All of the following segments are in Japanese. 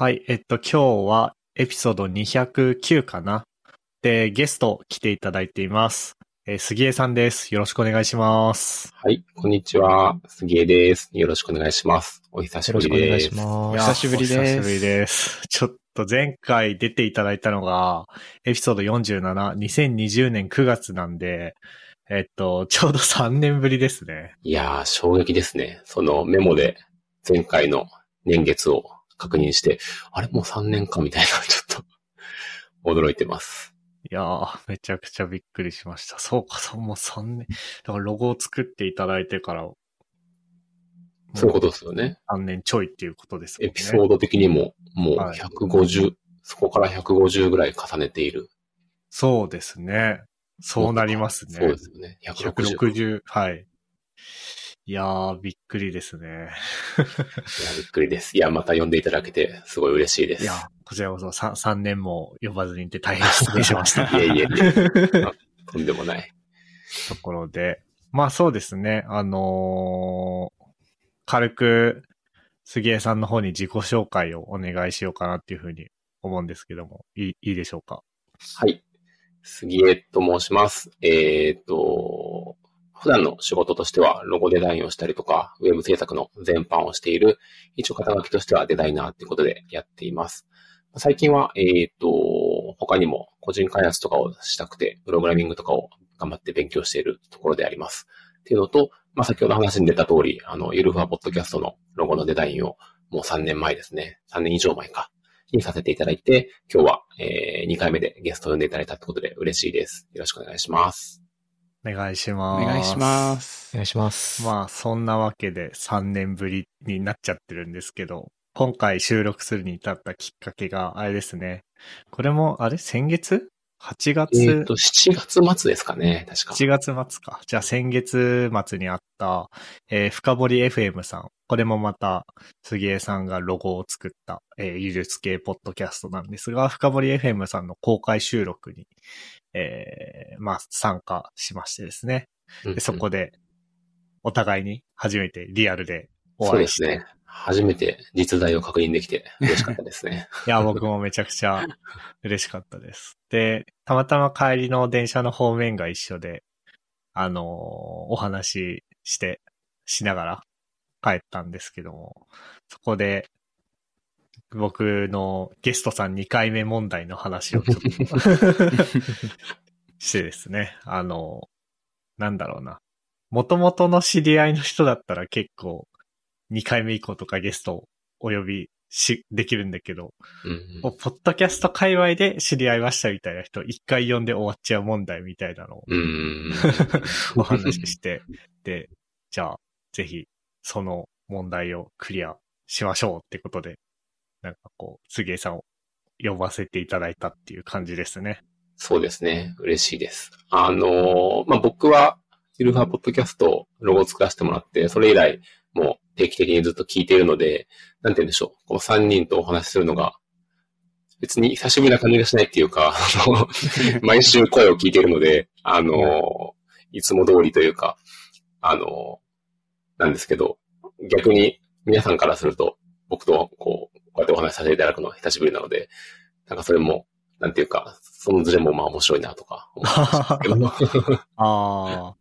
はい、えっと、今日はエピソード209かな。で、ゲスト来ていただいています。えー杉江さんです。よろしくお願いします。はい、こんにちは。杉江です。よろしくお願いします。お久しぶよろしくお願いしりです。ます。久しぶりです。お久しぶりです。ちょっと前回出ていただいたのが、エピソード47、2020年9月なんで、えっと、ちょうど3年ぶりですね。いやー、衝撃ですね。そのメモで前回の年月を確認して、あれ？もう3年かみたいな、ちょっと驚いてます。いやー、めちゃくちゃびっくりしました。そうか、そう、もう3年。だからロゴを作っていただいてから、そういうことですよね。3年ちょいっていうことですね。エピソード的にも、もうはい150、そこから150ぐらい重ねている。そうですね。そうなりますね。そうですよね。160。160。はい。いやー、びっくりですね。いや、びっくりです。いや、また呼んでいただけて、すごい嬉しいです。いや、こちらこそ 3, 3年も呼ばずにいて大変失礼しました。いえいえ とんでもない。ところで、まあそうですね、あのー軽く、杉江さんの方に自己紹介をお願いしようかなっていうふうに思うんですけども、いいいいでしょうか？はい。杉江と申します。えっ、と、普段の仕事としては、ロゴデザインをしたりとか、ウェブ制作の全般をしている、一応肩書きとしてはデザイナーっていうことでやっています。最近は、えっ、と、他にも個人開発とかをしたくて、プログラミングとかを頑張って勉強しているところであります。っていうのと、まあ、先ほど話に出た通り、あの、ゆるふわポッドキャストのロゴのデザインをもう3年前ですね。3年以上前か。にさせていただいて、今日は、えー、2回目でゲストを呼んでいただいたってことで嬉しいです。よろしくお願いします。お願いしおます。願いします。お願いします。まあ、そんなわけで3年ぶりになっちゃってるんですけど、今回収録するに至ったきっかけが、あれですね。これも、あれ？先月？?8 月、えっ、と、7月末ですかね、確か。7月末か。じゃあ先月末にあった、えー深掘り FM さん。これもまた、杉江さんがロゴを作った、えー、技術系ポッドキャストなんですが、深掘り FM さんの公開収録に、えーまあ、参加しましてですね。でそこで、お互いに初めてリアルでお会いして。ですね。初めて実在を確認できて嬉しかったですね。いや、僕もめちゃくちゃ嬉しかったです。で、たまたま帰りの電車の方面が一緒で、あのーお話しして、しながら帰ったんですけども、そこで、僕のゲストさん2回目問題の話をちょっと してですね、あのなんだろうな。元々の知り合いの人だったら結構2回目以降とかゲストをお呼びし、できるんだけど、うんもうポッドキャスト界隈で知り合いましたみたいな人、一回呼んで終わっちゃう問題みたいなのをうん。うん。お話しして、で、じゃあ、ぜひ、その問題をクリアしましょうってことで、なんかこう、杉江さんを呼ばせていただいたっていう感じですね。そうですね。嬉しいです。あのーまあ、僕は、ゆるふわポッドキャストロゴを作らせてもらって、それ以来、もう定期的にずっと聞いているので、なんて言うんでしょう。この3人とお話しするのが、別に久しぶりな感じがしないっていうか、毎週声を聞いているので、あのーいつも通りというか、あのーなんですけど、逆に皆さんからすると、僕とこう、こうやってお話しさせていただくのは久しぶりなので、なんかそれも、なんていうか、そのズレもまあ面白いなとか。ああ。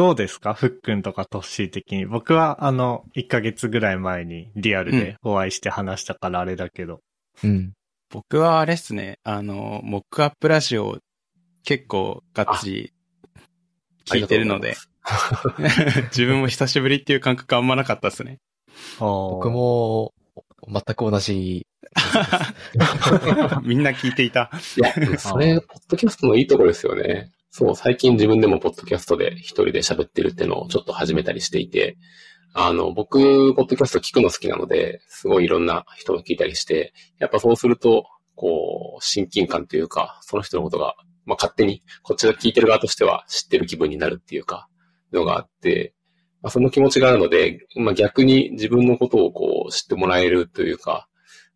どうですか？ふっくんとかトッシー的に。僕は、あの、1ヶ月ぐらい前にリアルでお会いして話したからあれだけど。うん。僕はあれっすね、あの、モックアップラジオ結構がっつり聞いてるので、自分も久しぶりっていう感覚あんまなかったっすね。僕僕、も、全く同じ。みんな聞いていた。いや、それ、ポッドキャストのいいところですよね。そう、最近自分でもポッドキャストで一人で喋ってるってのをちょっと始めたりしていて、あの、僕、ポッドキャスト聞くの好きなので、すごいいろんな人の聞いたりして、やっぱそうすると、こう、親近感というか、その人のことが、まあ、勝手に、こっちが聞いてる側としては知ってる気分になるっていうか、のがあって、まあ、その気持ちがあるので、まあ、逆に自分のことをこう知ってもらえるというか、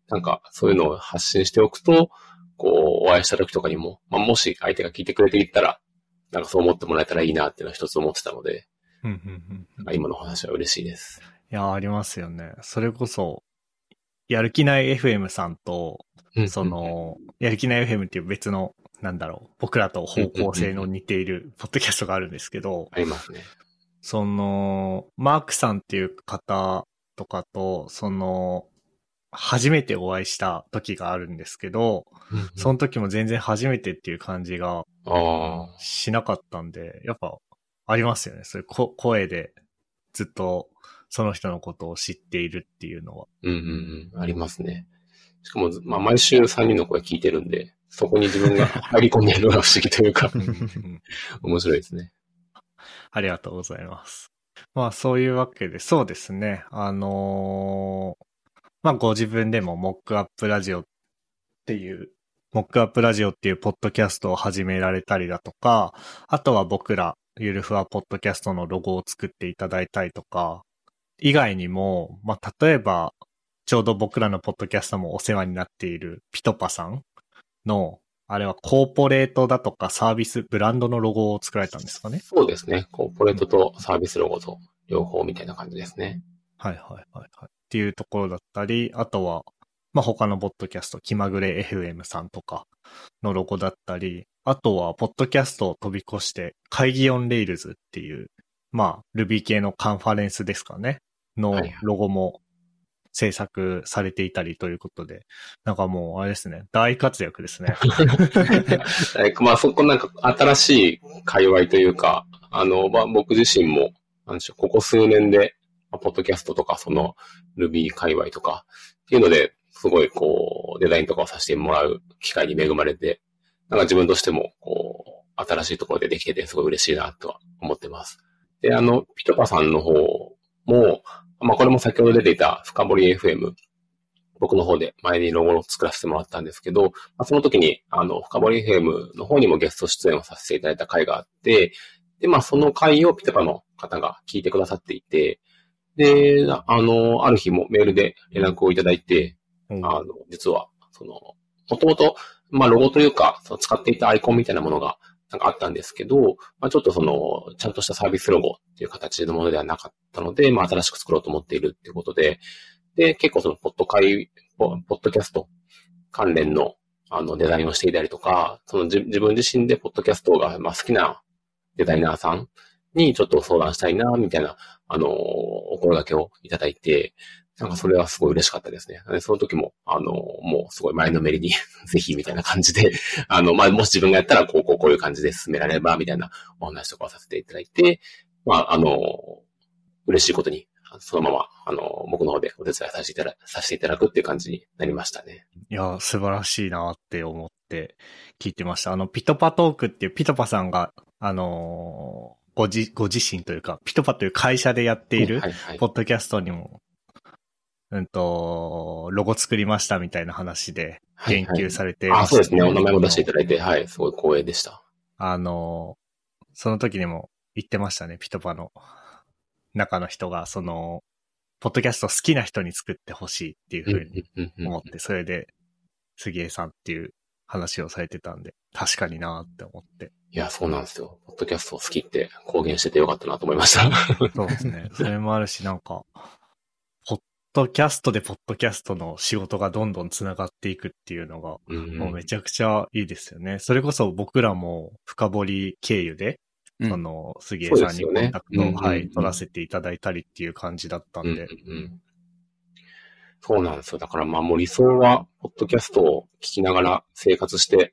なんかそういうのを発信しておくと、こう、お会いした時とかにも、まあ、もし相手が聞いてくれていったら、なんかそう思ってもらえたらいいなっていうのは一つ思ってたので、うんうんうんなんか今のお話は嬉しいです。いや、ありますよね。それこそ、やる気ない FM さんと、うんそ、の、やる気ない FM っていう別の、なんだろう、僕らと方向性の似ているポッドキャストがあるんですけど、ありますね。その、マークさんっていう方とかと、その、初めてお会いした時があるんですけど、その時も全然初めてっていう感じが。しなかったんで、やっぱありますよね。そういうこ声でずっとその人のことを知っているっていうのは。うんうんうん。ありますね。しかも、まあ、毎週3人の声聞いてるんで、そこに自分が入り込んでいるのが不思議というか、面白いですね。ありがとうございます。まあそういうわけで、そうですね。あのーまあご自分でもモックアップラジオっていう、モックアップラジオっていうポッドキャストを始められたりだとか、あとは僕ら、ゆるふわポッドキャストのロゴを作っていただいたりとか、以外にも、まあ例えば、ちょうど僕らのポッドキャストもお世話になっているピトパさんの、あれはコーポレートだとかサービス、ブランドのロゴを作られたんですかね？そうですね。コーポレートとサービスロゴと両方みたいな感じですね。はいはいはいはい。っていうところだったり、あとは、まあ、他のポッドキャスト、気まぐれ FM さんとかのロゴだったり、あとは、ポッドキャストを飛び越して、会議オンレイルズっていう、まあ、Ruby 系のカンファレンスですかね、のはいはい。ロゴも制作されていたりということで、なんかもう、あれですね、大活躍ですね。え まあそこなんか新しい界隈というか、あの、まあ僕自身も、なんでしょう、ここ数年で、まあポッドキャストとか、その Ruby 界隈とか、っていうので、すごいこう、デザインとかをさせてもらう機会に恵まれて、なんか自分としても、こう、新しいところでできてて、すごい嬉しいなとは思ってます。で、あの、ピトパさんの方も、まあこれも先ほど出ていた深掘り FM、僕の方で前にロゴを作らせてもらったんですけど、まあ、その時に、あの、深掘り FM の方にもゲスト出演をさせていただいた回があって、で、まあ、その回をピトパの方が聞いてくださっていて、で、あの、ある日もメールで連絡をいただいて、あの、実は、その、もともと、まあ、ロゴというか、その使っていたアイコンみたいなものが、なんかあったんですけど、まあ、ちょっとその、ちゃんとしたサービスロゴっていう形のものではなかったので、まあ、新しく作ろうと思っているっていうことで、で、結構その、ポッド会、ポッドキャスト関連の、あの、デザインをしていたりとか、その自自分自身でポッドキャストが、まあ、好きなデザイナーさんにちょっと相談したいな、みたいな、あの、お声掛けをいただいて、なんかそれはすごい嬉しかったですね。でその時も、あの、もうすごい前のめりに、ぜひみたいな感じで、あの、まあ、もし自分がやったら、こう、こう、こういう感じで進められれば、みたいなお話とかをさせていただいて、まあ、あの、嬉しいことに、そのまま、あの、僕の方でお手伝いさせていただ、させていただくっていう感じになりましたね。いや、素晴らしいなって思って聞いてました。あの、ピトパトークっていうピトパさんが、あのーごじ、ご自身というか、ピトパという会社でやっている。ポッドキャストにも、うんと、ロゴ作りましたみたいな話で言及されてあ、そうですね。お名前も出していた。ただいて、はい、すごい光栄でした。あのーその時にも言ってましたね、ピトパの中の人が、その、ポッドキャスト好きな人に作ってほしいっていうふうに思って、それで、杉江さんっていう話をされてたんで、確かになって思って。いや、そうなんですよ。ポッドキャスト好きって公言しててよかったなと思いました。そうですね。それもあるし、なんか、ドキャストでポッドキャストの仕事がどんどん繋がっていくっていうのが、うん。もうめちゃくちゃいいですよね。それこそ僕らも深掘り経由で、うん。その、杉江さんにコンタクトを、ねうんはい、うん。取らせていただいたりっていう感じだったんで、うんうんうん。そうなんですよ。だからまあもう理想は、ポッドキャストを聞きながら生活して、ポッ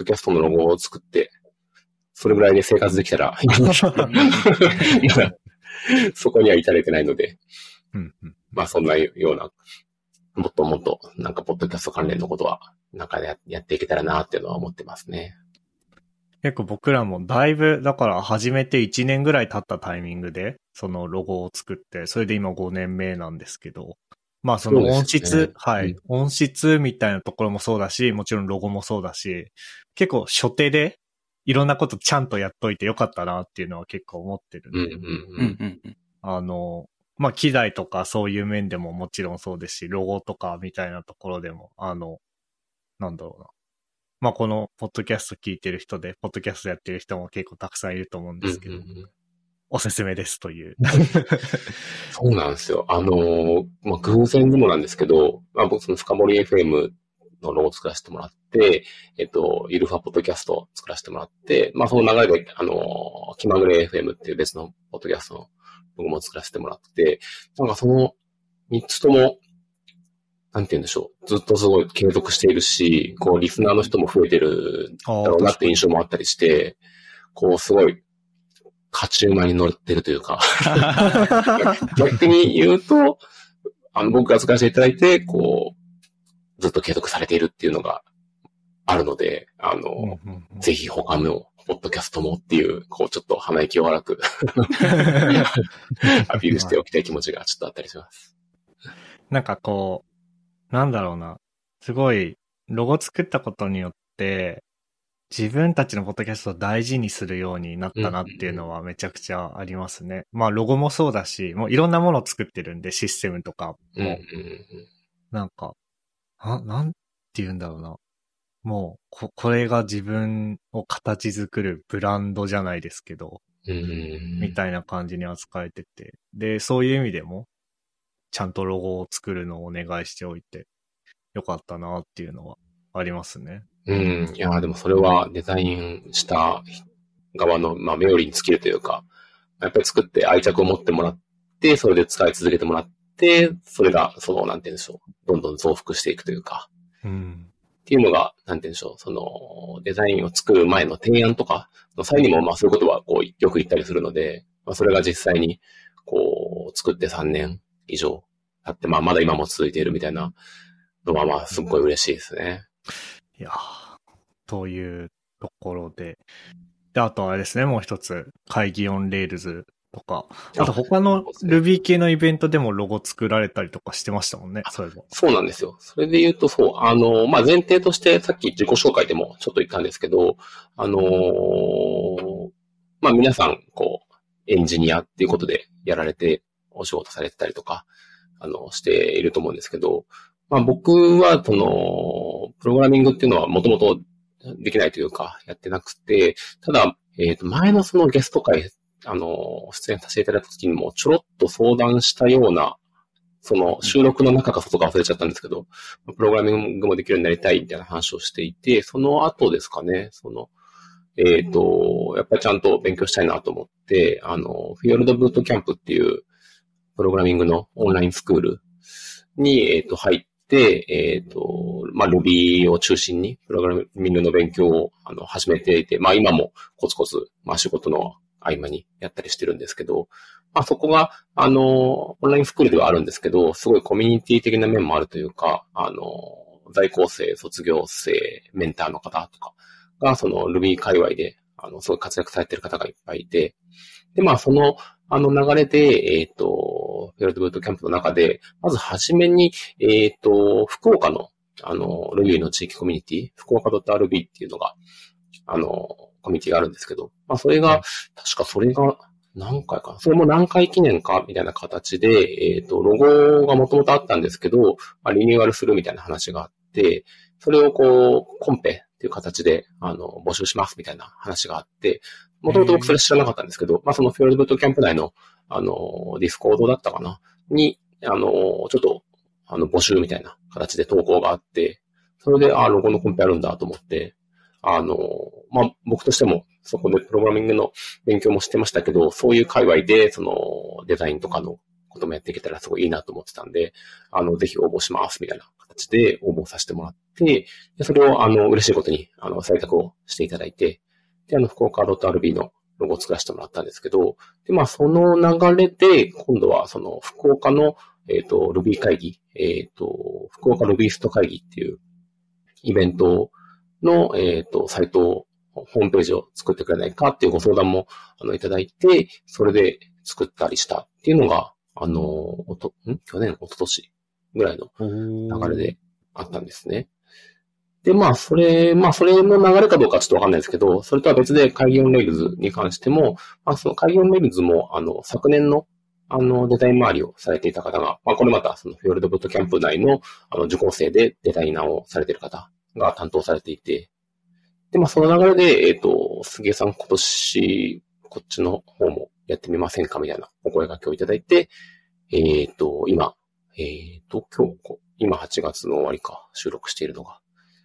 ドキャストのロゴを作って、それぐらいで生活できたら そこには至れてないので、うんうんまあそんなような、もっともっとなんかポッドキャスト関連のことは、なんかややっていけたらなっていうのは思ってますね。結構僕らもだいぶ、だから始めて1年ぐらい経ったタイミングで、そのロゴを作って、それで今5年目なんですけど、まあその音質、ねはい、うん音質みたいなところもそうだし、もちろんロゴもそうだし、結構初手でいろんなことちゃんとやっといてよかったなっていうのは結構思ってるんで、うんうんううんん。うんうん。あの、まあ機材とかそういう面でももちろんそうですし、ロゴとかみたいなところでも、あの、なんだろうな。まあこのポッドキャスト聞いてる人で、ポッドキャストやってる人も結構たくさんいると思うんですけど、うんうんうんおすすめですという。そうなんですよ。あのーまあ、偶然にもなんですけど、まあ、僕その深森 FM のロゴを作らせてもらって、えっと、イルファポッドキャストを作らせてもらって、まあ、その流れで、あのー気まぐれ FM っていう別のポッドキャストのロゴも作らせてもらって、なんかその三つとも、なんて言うんでしょう。ずっとすごい継続しているし、こう、リスナーの人も増えてるあだろうなって印象もあったりして、こう、すごい、勝ち馬に乗ってるというか、逆に言うと、あの、僕が使わせていただいて、こう、ずっと継続されているっていうのがあるので、あの、うんうんうん。ぜひ他のポッドキャストもっていう、こう、ちょっと鼻息を荒く アピールしておきたい気持ちがちょっとあったりします。なんかこう、なんだろうな。すごい、ロゴ作ったことによって、自分たちのポッドキャストを大事にするようになったなっていうのはめちゃくちゃありますね。まあロゴもそうだし、もういろんなものを作ってるんで、システムとかも。うんうんうん。なんか、な、なんて言うんだろうな。もう、こ、これが自分を形作るブランドじゃないですけど、みたいな感じに扱えてて。で、そういう意味でも、ちゃんとロゴを作るのをお願いしておいて、よかったなっていうのはありますね。うん。いや、でもそれはデザインした側の、まあ、メオリーに尽きるというか、やっぱり作って愛着を持ってもらって、それで使い続けてもらって、それが、その、なんて言うんでしょう。どんどん増幅していくというか、うん。っていうのが、なんて言うんでしょう。その、デザインを作る前の提案とかの際にも、まあ、そういうことは、こう、よく言ったりするので、まあ、それが実際に、こう、作って3年以上経って、まあ、まだ今も続いているみたいなのは、まあ、すっごい嬉しいですね。いやーというところで。で、あとあれですね、もう一つ、 Kaigi on Rails とか、あと他の Ruby 系のイベントでもロゴ作られたりとかしてましたもんね、そういえば。そうなんですよ。それで言うと、そう、あの、まあ、前提として、さっき自己紹介でもちょっと言ったんですけど、あのーまあ、皆さん、こう、エンジニアっていうことでやられて、お仕事されてたりとか、あの、していると思うんですけど、まあ、僕は、その、プログラミングっていうのはもともとできないというか、やってなくて、ただ、えっ、と、前のそのゲスト会、あの、出演させていただいた時にも、ちょろっと相談したような、その収録の中か外か忘れちゃったんですけど、プログラミングもできるようになりたいみたいな話をしていて、その後ですかね、その、えっ、と、やっぱりちゃんと勉強したいなと思って、あの、フィヨルドブートキャンプっていう、プログラミングのオンラインスクールに、えっ、と、入って、えっ、と、まあ、Ruby を中心に、プログラミングの勉強を、あの、始めていて、まあ、今もコツコツ、まあ、仕事の合間にやったりしてるんですけど、まあ、そこが、あの、オンラインスクールではあるんですけど、すごいコミュニティ的な面もあるというか、あの、在校生、卒業生、メンターの方とかが、その Ruby 界隈で、あの、すごい活躍されてる方がいっぱいいて、で、まあ、その、あの流れで、えっ、と、フィールドブートキャンプの中で、まずはじめに、えっ、と、福岡の、あの、Ruby の地域コミュニティ、福岡 .rb っていうのが、あの、コミュニティがあるんですけど、まあ、それが、確かそれが、何回かな？それも何回記念かみたいな形で、えっ、と、ロゴがもともとあったんですけど、まあ、リニューアルするみたいな話があって、それをこう、コンペっていう形で、あの、募集しますみたいな話があって、もともと僕それ知らなかったんですけど、まあ、そのフィヨルドブートキャンプ内の、あの、ディスコードだったかな？に、あの、ちょっと、あの、募集みたいな形で投稿があって、それで、あ、ロゴのコンペあるんだと思って、あの、まあ、僕としても、そこでプログラミングの勉強もしてましたけど、そういう界隈で、その、デザインとかのこともやっていけたらすごいいいなと思ってたんで、あの、ぜひ応募します、みたいな形で応募させてもらって、でそれを、あの、嬉しいことに、あの、採択をしていただいて、で、あの、福岡 .rb のロゴを作らせてもらったんですけど、で、まあ、その流れで、今度は、その、福岡の、えっ、と、Ruby 会議、えっ、と、福岡 Rubyist 会議っていうイベントをの、えっ、と、サイトを、ホームページを作ってくれないかっていうご相談も、あの、いただいて、それで作ったりしたっていうのが、あの、おと、ん？去年、一昨年ぐらいの流れであったんですね。で、まあ、それ、まあ、それの流れかどうかちょっとわかんないですけど、それとは別で Kaigi on Rails に関しても、まあ、その Kaigi on Rails も、あの、昨年の、あの、デザイン周りをされていた方が、まあ、これまた、そのフィヨルドブートキャンプ内の、あの、受講生でデザイナーをされている方が担当されていて、で、まあ、その流れで、えっ、と、杉江さん今年こっちの方もやってみませんかみたいなお声掛けをいただいて、えっ、と、今、えっ、と、今日、こ今8月の終わりか、収録しているのが。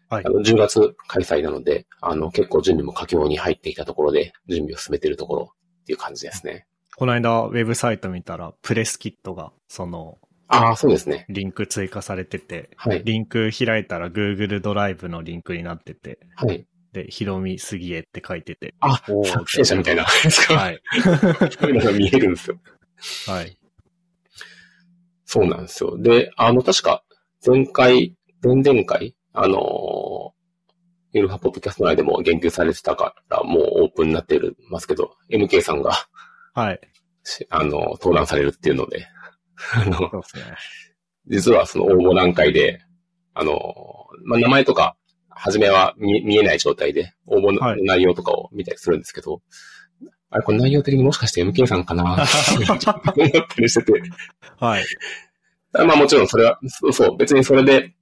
はいあ。の、10月開催なので、あの、結構準備も佳境に入ってきたところで、準備を進めているところっていう感じですね。この間、ウェブサイト見たら、プレスキットが、その、ああ、そうですね。リンク追加されてて、はい。リンク開いたら Google ドライブのリンクになってて、はい。で、ひろみすぎえって書いてて。あ、作成者みたいな。は はい。そういうのが見えるんですよ。はい。そうなんですよ。で、あの、確か、前回、前々回、あのー、ゆるはポッドキャスト内でも言及されてたから、もうオープンになってるますけど、MK さんが、はい。しあの、登壇されるっていうので、あの、そうですね。実はその応募段階で、あの、まあ、名前とか、初めは見見えない状態で、応募のはい内容とかを見たりするんですけど、あれ、これ内容的にもしかして MK さんかな？って思ったりしてて、はい。まあもちろんそれは、そうそう、別にそれで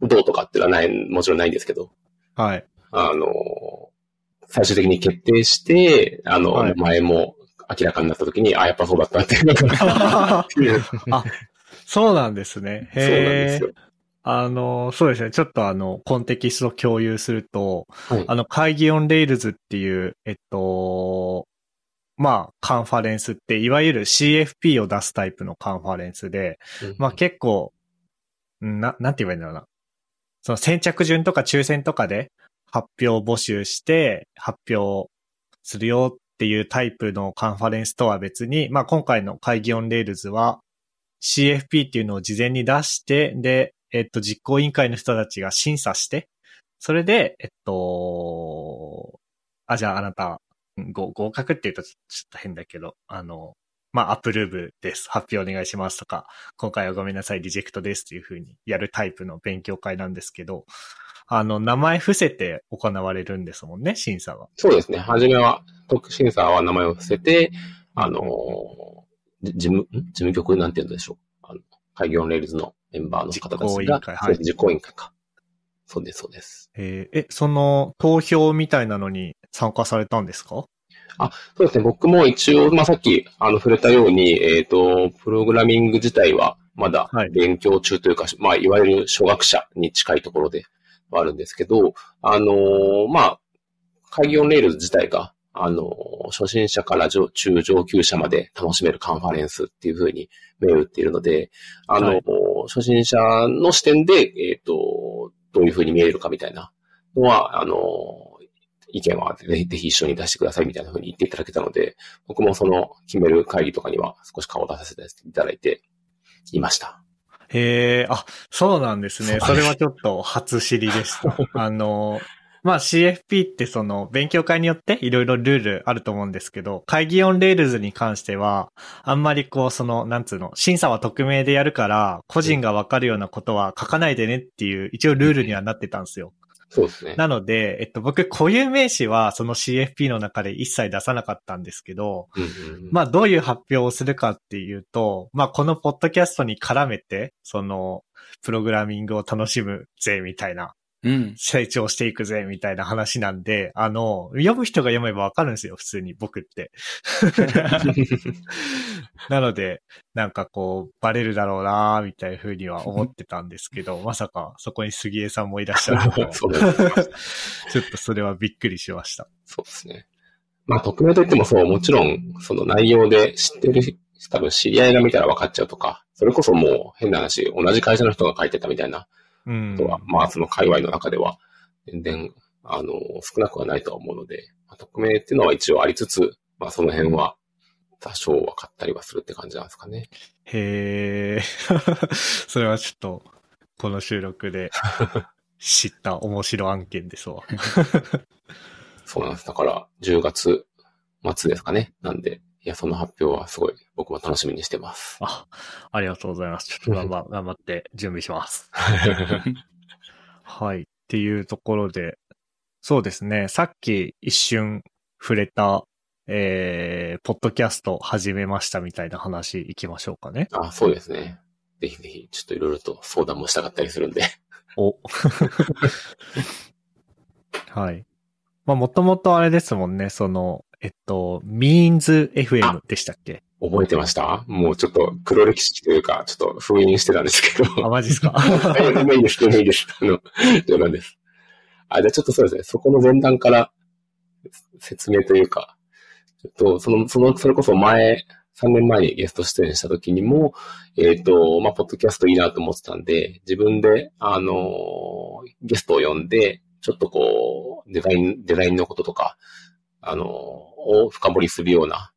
どうとかっていうのはない、もちろんないんですけど、はい。あの、最終的に決定して、あの、はい名前も明らかになった時に、あ、やっぱそうだったっていうのが、あ、そうなんですね。そうなんで。すよ。あの、そうですね。ちょっとあの、コンテキスト共有すると、はい。あの、会議オンレイルズっていう、えっと、まあ、カンファレンスって、いわゆる CFP を出すタイプのカンファレンスで、まあ結構、んな、なんて言えばいいんだろうな。その先着順とか抽選とかで発表募集して発表するよっていうタイプのカンファレンスとは別に、まあ今回の Kaigi on Rails は CFP っていうのを事前に出して、で、えっと、実行委員会の人たちが審査して、それで、えっと、あ、じゃああなた、合格って言うとちょっと変だけど、あの、まあ、 approve です。発表お願いしますとか、今回はごめんなさい、 reject ですっていう風にやるタイプの勉強会なんですけど、あの、名前伏せて行われるんですもんね、審査は。そうですね。はじめは、特審査は名前を伏せて、あの、じ事務、ん？事務局なんて言うんでしょう。あの、 Kaigi on Rails のメンバーの方たちが、実行委員会はい実行委員会か。そうです、そうです。えーえ、その投票みたいなのに参加されたんですか？そうですね。僕も一応、まあ、さっき、あの、触れたように、えっ、と、プログラミング自体は、まだはい勉強中というか、まあ、いわゆる初学者に近いところではあるんですけど、あのーまあ、 Kaigi on Rails 自体が、あのー初心者から上中上級者まで楽しめるカンファレンスっていうふうに銘打っているので、あのーはい初心者の視点で、えっ、と、どういうふうに見えるかみたいなのは、あのー意見はぜひぜひ一緒に出してくださいみたいな風に言っていただけたので、僕もその決める会議とかには少し顔を出させていただいていました。へえ、あ、そうなんですね。それはちょっと初知りでした。あの、まあ CFP ってその勉強会によっていろいろルールあると思うんですけど、 Kaigi on Rails に関しては、あんまりこうその、なんつうの、審査は匿名でやるから、個人がわかるようなことは書かないでねっていう、一応ルールにはなってたんですよ。そうですね。なので、えっと僕固有名詞はその CFP の中で一切出さなかったんですけど、うんうんうんまあ、どういう発表をするかっていうと、まあ、このポッドキャストに絡めて、その、プログラミングを楽しむぜ、みたいな、うん。成長していくぜ、みたいな話なんで、あの、読む人が読めばわかるんですよ、普通に、僕って。なので、なんかこう、バレるだろうなみたいな風には思ってたんですけど、まさかそこに杉江さんもいらっしゃる ちょっとそれはびっくりしました。そうですね。まあ、匿名といってもそう、もちろん、その内容で知ってる、多分知り合いが見たら分かっちゃうとか、それこそもう変な話、同じ会社の人が書いてたみたいなうん。ことは、まあ、その界隈の中では、全然、あの、少なくはないとは思うので、まあ匿名っていうのは一応ありつつ、まあ、その辺は、多少分かったりはするって感じなんですかね。へえ、それはちょっと、この収録で 知った面白案件ですわ。そうなんです。だから、10月末ですかね。なんで、いや、その発表はすごい、僕も楽しみにしてます。あ、ありがとうございます。ちょっと頑張 頑張って準備します。はい。っていうところで、そうですね。さっき一瞬触れた、えー、ポッドキャスト始めましたみたいな話いきましょうかね。あ、そうですね。ぜひぜひ、ちょっといろいろと相談もしたかったりするんで。お。はい。まあ、もともとあれですもんね、その、えっと、means FM でしたっけ？覚えてました？もうちょっと黒歴史というか、ちょっと封印してたんですけど。あ、マジですか？いやいいです、いいです。あの、冗談です。あ、じゃあちょっとそうですね、そこの前段から説明というか、ちょっと、その、その、それこそ前、3年前にゲスト出演した時にも、えっ、と、まあ、ポッドキャストいいなと思ってたんで、自分で、あのーゲストを呼んで、ちょっとこう、デザイン、デザインのこととか、あのーを深掘りするような、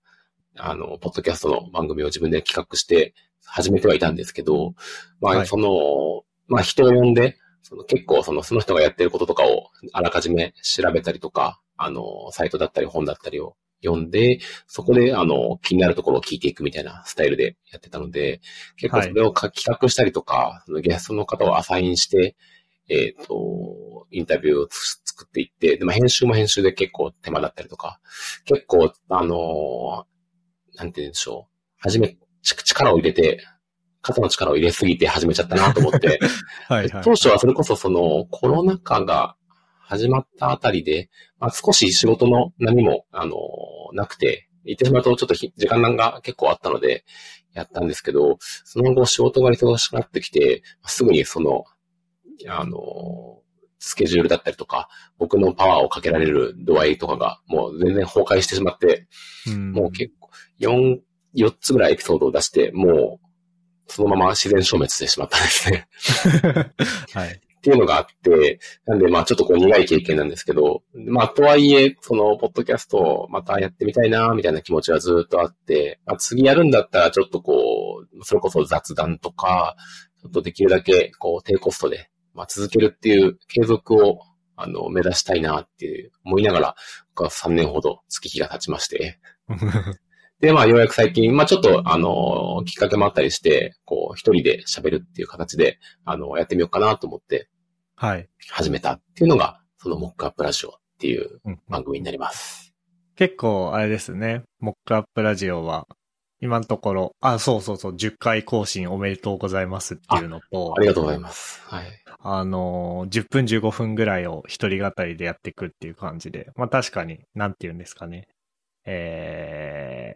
あの、ポッドキャストの番組を自分で企画して始めてはいたんですけど、まあ、はい。その、まあ、人を呼んで、その結構その、その人がやってることとかをあらかじめ調べたりとか、あの、サイトだったり本だったりを読んで、そこで、あの、気になるところを聞いていくみたいなスタイルでやってたので、結構それをか企画したりとか、そのゲストの方をアサインして、えっ、と、インタビューをつ作っていって、で、まあ、編集も編集で結構手間だったりとか、結構、あのなんて言うんでしょう。はじめ、ち力を入れて、肩の力を入れすぎて始めちゃったなと思って、はいはい当。初はそれこそそのコロナ禍が始まったあたりで、まあ、少し仕事の波も、あの、なくて、言ってしまうとちょっとひ時間が結構あったので、やったんですけど、その後仕事が忙しくなってきて、すぐにその、あの、スケジュールだったりとか、僕のパワーをかけられる度合いとかが、もう全然崩壊してしまって、うんもう結構、4、4つぐらいエピソードを出して、もう、そのまま自然消滅してしまったんですね。はい。っていうのがあって、なんでまあちょっとこう苦い経験なんですけど、まあとはいえ、その、ポッドキャストをまたやってみたいな、みたいな気持ちはずっとあって、まあ次やるんだったらちょっとこう、それこそ雑談とか、ちょっとできるだけこう低コストで、まあ続けるっていう継続を、あの、目指したいなっていう思いながら、僕は3年ほど月日が経ちまして、で、まあ、ようやく最近、まあ、ちょっと、あの、きっかけもあったりして、こう、一人で喋るっていう形で、あの、やってみようかなと思ってはい。始めたっていうのが、そのモックアップラジオっていううん番組になります。結構、あれですね。モックアップラジオは、今のところ、あ、そうそうそう、10回更新おめでとうございますっていうのとあ、りがとうございます。はい。あのー、10分15分ぐらいを一人語りでやっていくっていう感じで、まあ確かに、なんて言うんですかね。え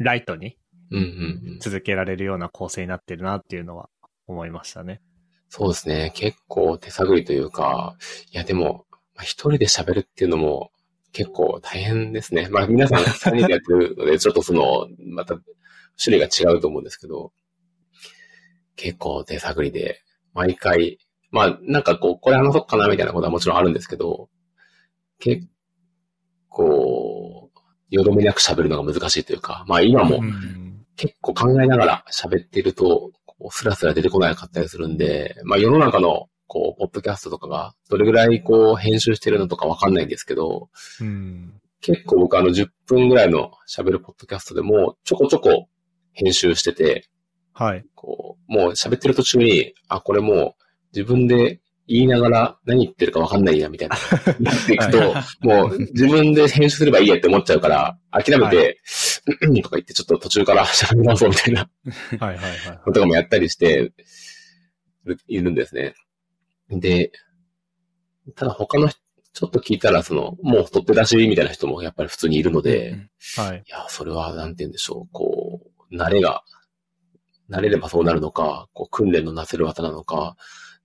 ー、ライトにうんうんうん。続けられるような構成になってるなっていうのは思いましたね。そうですね。結構手探りというか、いや、でも、まあ一人で喋るっていうのも結構大変ですね。まあ皆さん3人でやってるので、ちょっとその、また種類が違うと思うんですけど、結構手探りで、毎回、まあなんかこう、これ話そうかなみたいなことはもちろんあるんですけど、結構、よどみなく喋るのが難しいというか、まあ今もうん結構考えながら喋ってると、こうスラスラ出てこなかったりするんで、まあ世の中の、こう、ポッドキャストとかが、どれぐらいこう、編集してるのとかわかんないんですけど、うん。結構僕あの10分ぐらいの喋るポッドキャストでも、ちょこちょこ編集してて、はい。こう、もう喋ってる途中に、あ、これもう自分で言いながら何言ってるかわかんないな、みたいな。なっていくと、もう自分で編集すればいいやって思っちゃうから、諦めて、うんうんとか言ってちょっと途中から喋り直そうみたいなはいはいはい。ことかもやったりしているんですね。で、ただ他の人、ちょっと聞いたら、その、もう取って出しみたいな人もやっぱり普通にいるので、うんはい。いや、それは、なんて言うんでしょう、こう、慣れが、慣れればそうなるのか、こう、訓練のなせる技なのか、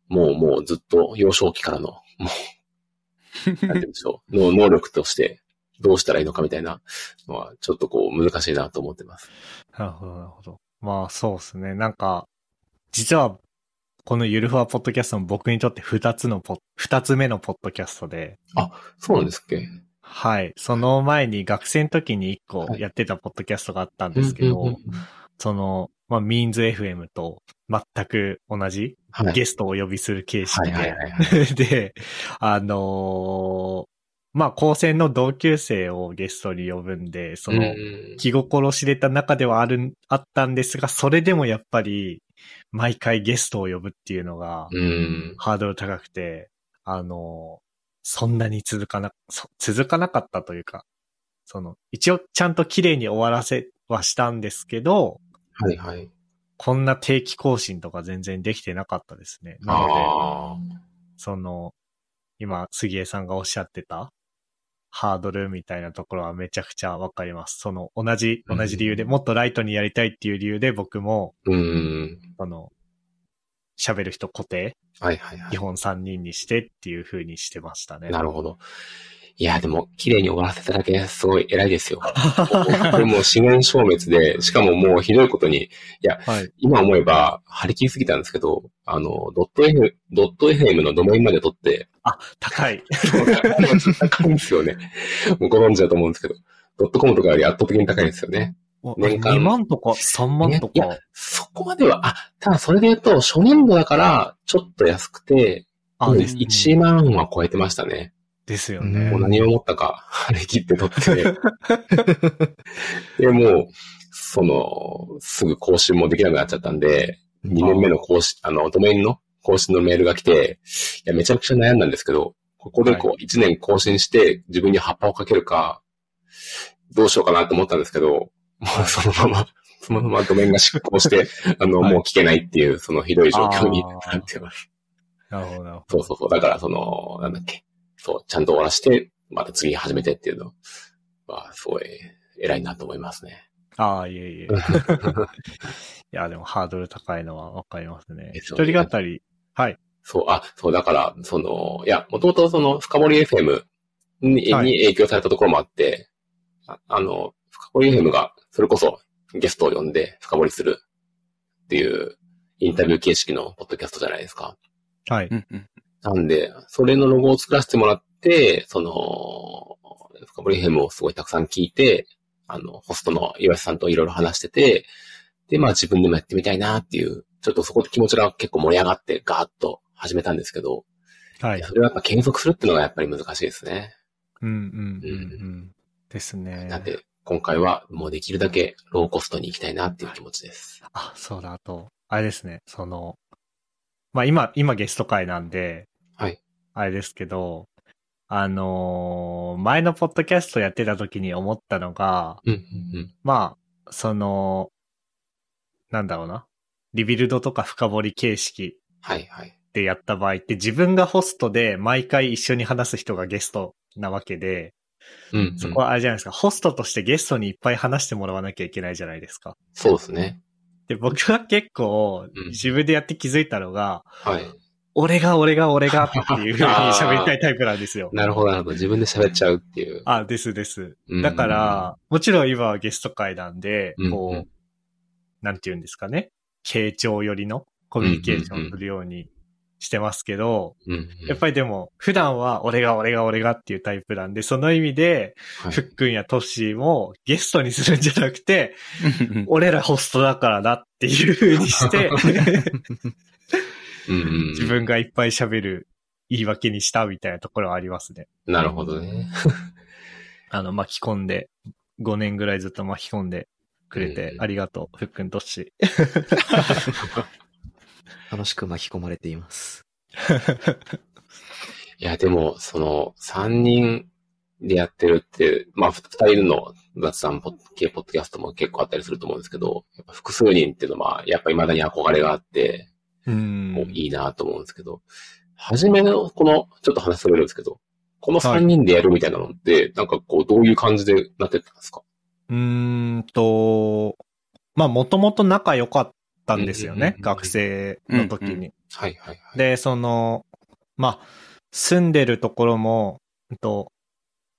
もう、もうずっと幼少期からの、もう、なんて言うんでしょう、の能力として、どうしたらいいのかみたいなのは、ちょっとこう、難しいなと思ってます。なるほど、なるほど。まあそうですね。なんか、実は、このゆるふわポッドキャストも僕にとって二つのポッ、二つ目のポッドキャストで、そうなんですっけ？はい。その前に学生の時に一個はいやってたポッドキャストがあったんですけど、その、まあ、ミーンズ FM と全く同じはい。ゲストをお呼びする形式で。で、あのーまあ、高専の同級生をゲストに呼ぶんで、その、うん気心知れた中ではある、あったんですが、それでもやっぱり、毎回ゲストを呼ぶっていうのが、うん。ハードル高くて、あの、そんなに続かな、そ続かなかったというか、その、一応ちゃんと綺麗に終わらせはしたんですけど、はいはい。こんな定期更新とか全然できてなかったですね。なので、あその、今、杉江さんがおっしゃってた、ハードルみたいなところはめちゃくちゃわかります。その同じ、うん同じ理由で、もっとライトにやりたいっていう理由で僕も、うん。その、喋る人固定、はいはいはい基。本3人にしてっていう風にしてましたね。なるほど。いや、でも、綺麗に終わらせただけすごい偉いですよ。これもう資源消滅で、しかももうひどいことに、はい。今思えば張り切りすぎたんですけど、あの、ドット F、ドット FM のドメインまで取って、あ、高い。高いんですよね。もうご存知だと思うんですけど、ドットコムとかより圧倒的に高いんですよね。年間2万とか3万といやか。そこまでは、あ、ただそれで言うと、初年度だから、ちょっと安くて、あ、です、1万は超えてましたね。ですようんねもう。何を思ったか、張り切って取って、で、もう、その、すぐ更新もできなくなっちゃったんで、2年目の更新、あの、ドメインの更新のメールが来て、いや、めちゃくちゃ悩んだんですけど、ここでこう、1年更新して自分に葉っぱをかけるか、どうしようかなと思ったんですけど、もうそのまま、そのままドメインが執行して、あの、はいもう聞けないっていう、そのひどい状況になってます。なるほどそうそうそう。だから、その、なんだっけ。そう、ちゃんと終わらして、また次始めてっていうのは、すごい偉いなと思いますね。ど。ああ、いえいえ。いや、でもハードル高いのはわかりますね。一人語り。はい。そう、あ、そう、だから、その、いや、もともとその、深掘り FM に,、はいに影響されたところもあって、ああの、深掘り FM が、それこそゲストを呼んで深掘りするっていうインタビュー形式のポッドキャストじゃないですか。はい。うんうん。なんで、それのロゴを作らせてもらって、その、深掘り FM をすごいたくさん聞いて、あの、ホストの岩井さんといろいろ話してて、で、まあ自分でもやってみたいなっていう、ちょっとそこで気持ちが結構盛り上がってガーッと始めたんですけど、はい。それはやっぱ継続するっていうのがやっぱり難しいですね。うんうんうんうん。ですね。なんで、今回はもうできるだけローコストに行きたいなっていう気持ちです。あ、そうだ、あと、あれですね、その、まあ今、今ゲスト会なんで、はい。あれですけど、あのー前のポッドキャストやってた時に思ったのが、うん、うん、うん。まあ、その、なんだろうな。リビルドとか深掘り形式はい、はい。でやった場合って自分がホストで毎回一緒に話す人がゲストなわけで、うん、うん。そこはあれじゃないですか、ホストとしてゲストにいっぱい話してもらわなきゃいけないじゃないですか。そうですね。で、僕は結構うん自分でやって気づいたのが、はい。俺が俺が俺がっていう風に 喋りたいタイプなんですよ。なるほど、なるほど。自分で喋っちゃうっていう。あ、ですです。うんだから、もちろん今はゲスト会なんで、うんこう、うんなんて言うんですかね。傾聴寄りのコミュニケーションするようにしてますけど、うんうん、やっぱりでも、普段は俺が俺が俺がっていうタイプなんで、その意味で、はいふっくんやトッシーもゲストにするんじゃなくて、俺らホストだからなっていう風にして、うんうんうん自分がいっぱい喋る言い訳にしたみたいなところはありますね。なるほどね。あの、巻き込んで、5年ぐらいずっと巻き込んでくれてう、んありがとう、ふっくんとっしー。楽しく巻き込まれています。いや、でも、その、3人でやってるって、まあ、2人の雑談ポッ系ポッドキャストも結構あったりすると思うんですけど、やっぱ複数人っていうのは、やっぱ未だに憧れがあって、うん。こういいなと思うんですけど、初めの、この、ちょっと話それるんですけど、この3人でやるみたいなのって、なんかこう、どういう感じでなってたんですか？うーんと、まあ、もともと仲良かったんですよね学生の時に。うんうはいはいはい。で、その、まあ、住んでるところも、うんと、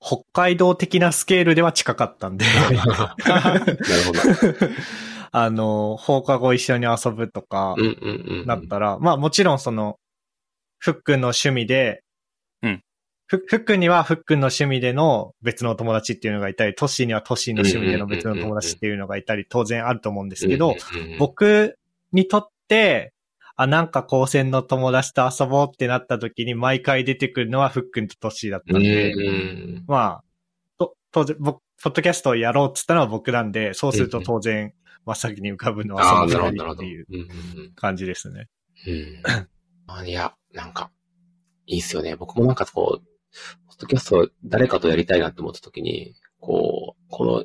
北海道的なスケールでは近かったんで、なるほど。あの、放課後一緒に遊ぶとか。なったら、まあもちろんその、ふっくんの趣味で、うん。ふ、ふっくんにはふっくんの趣味での別のお友達っていうのがいたり、トッシーにはトッシーの趣味での別の友達っていうのがいたり、当然あると思うんですけど、僕にとって、あ、なんか高専の友達と遊ぼうってなった時に毎回出てくるのはふっくんとトッシーだったんで、うんうんまあ、と、当然、僕、ポッドキャストをやろうって言ったのは僕なんで、そうすると当然、真っ先に浮かぶのはその。二人っていう感じですね。うんうんあいや、なんか、いいっすよね。僕もなんかこう、ポッドキャスト誰かとやりたいなって思った時に、こう、この、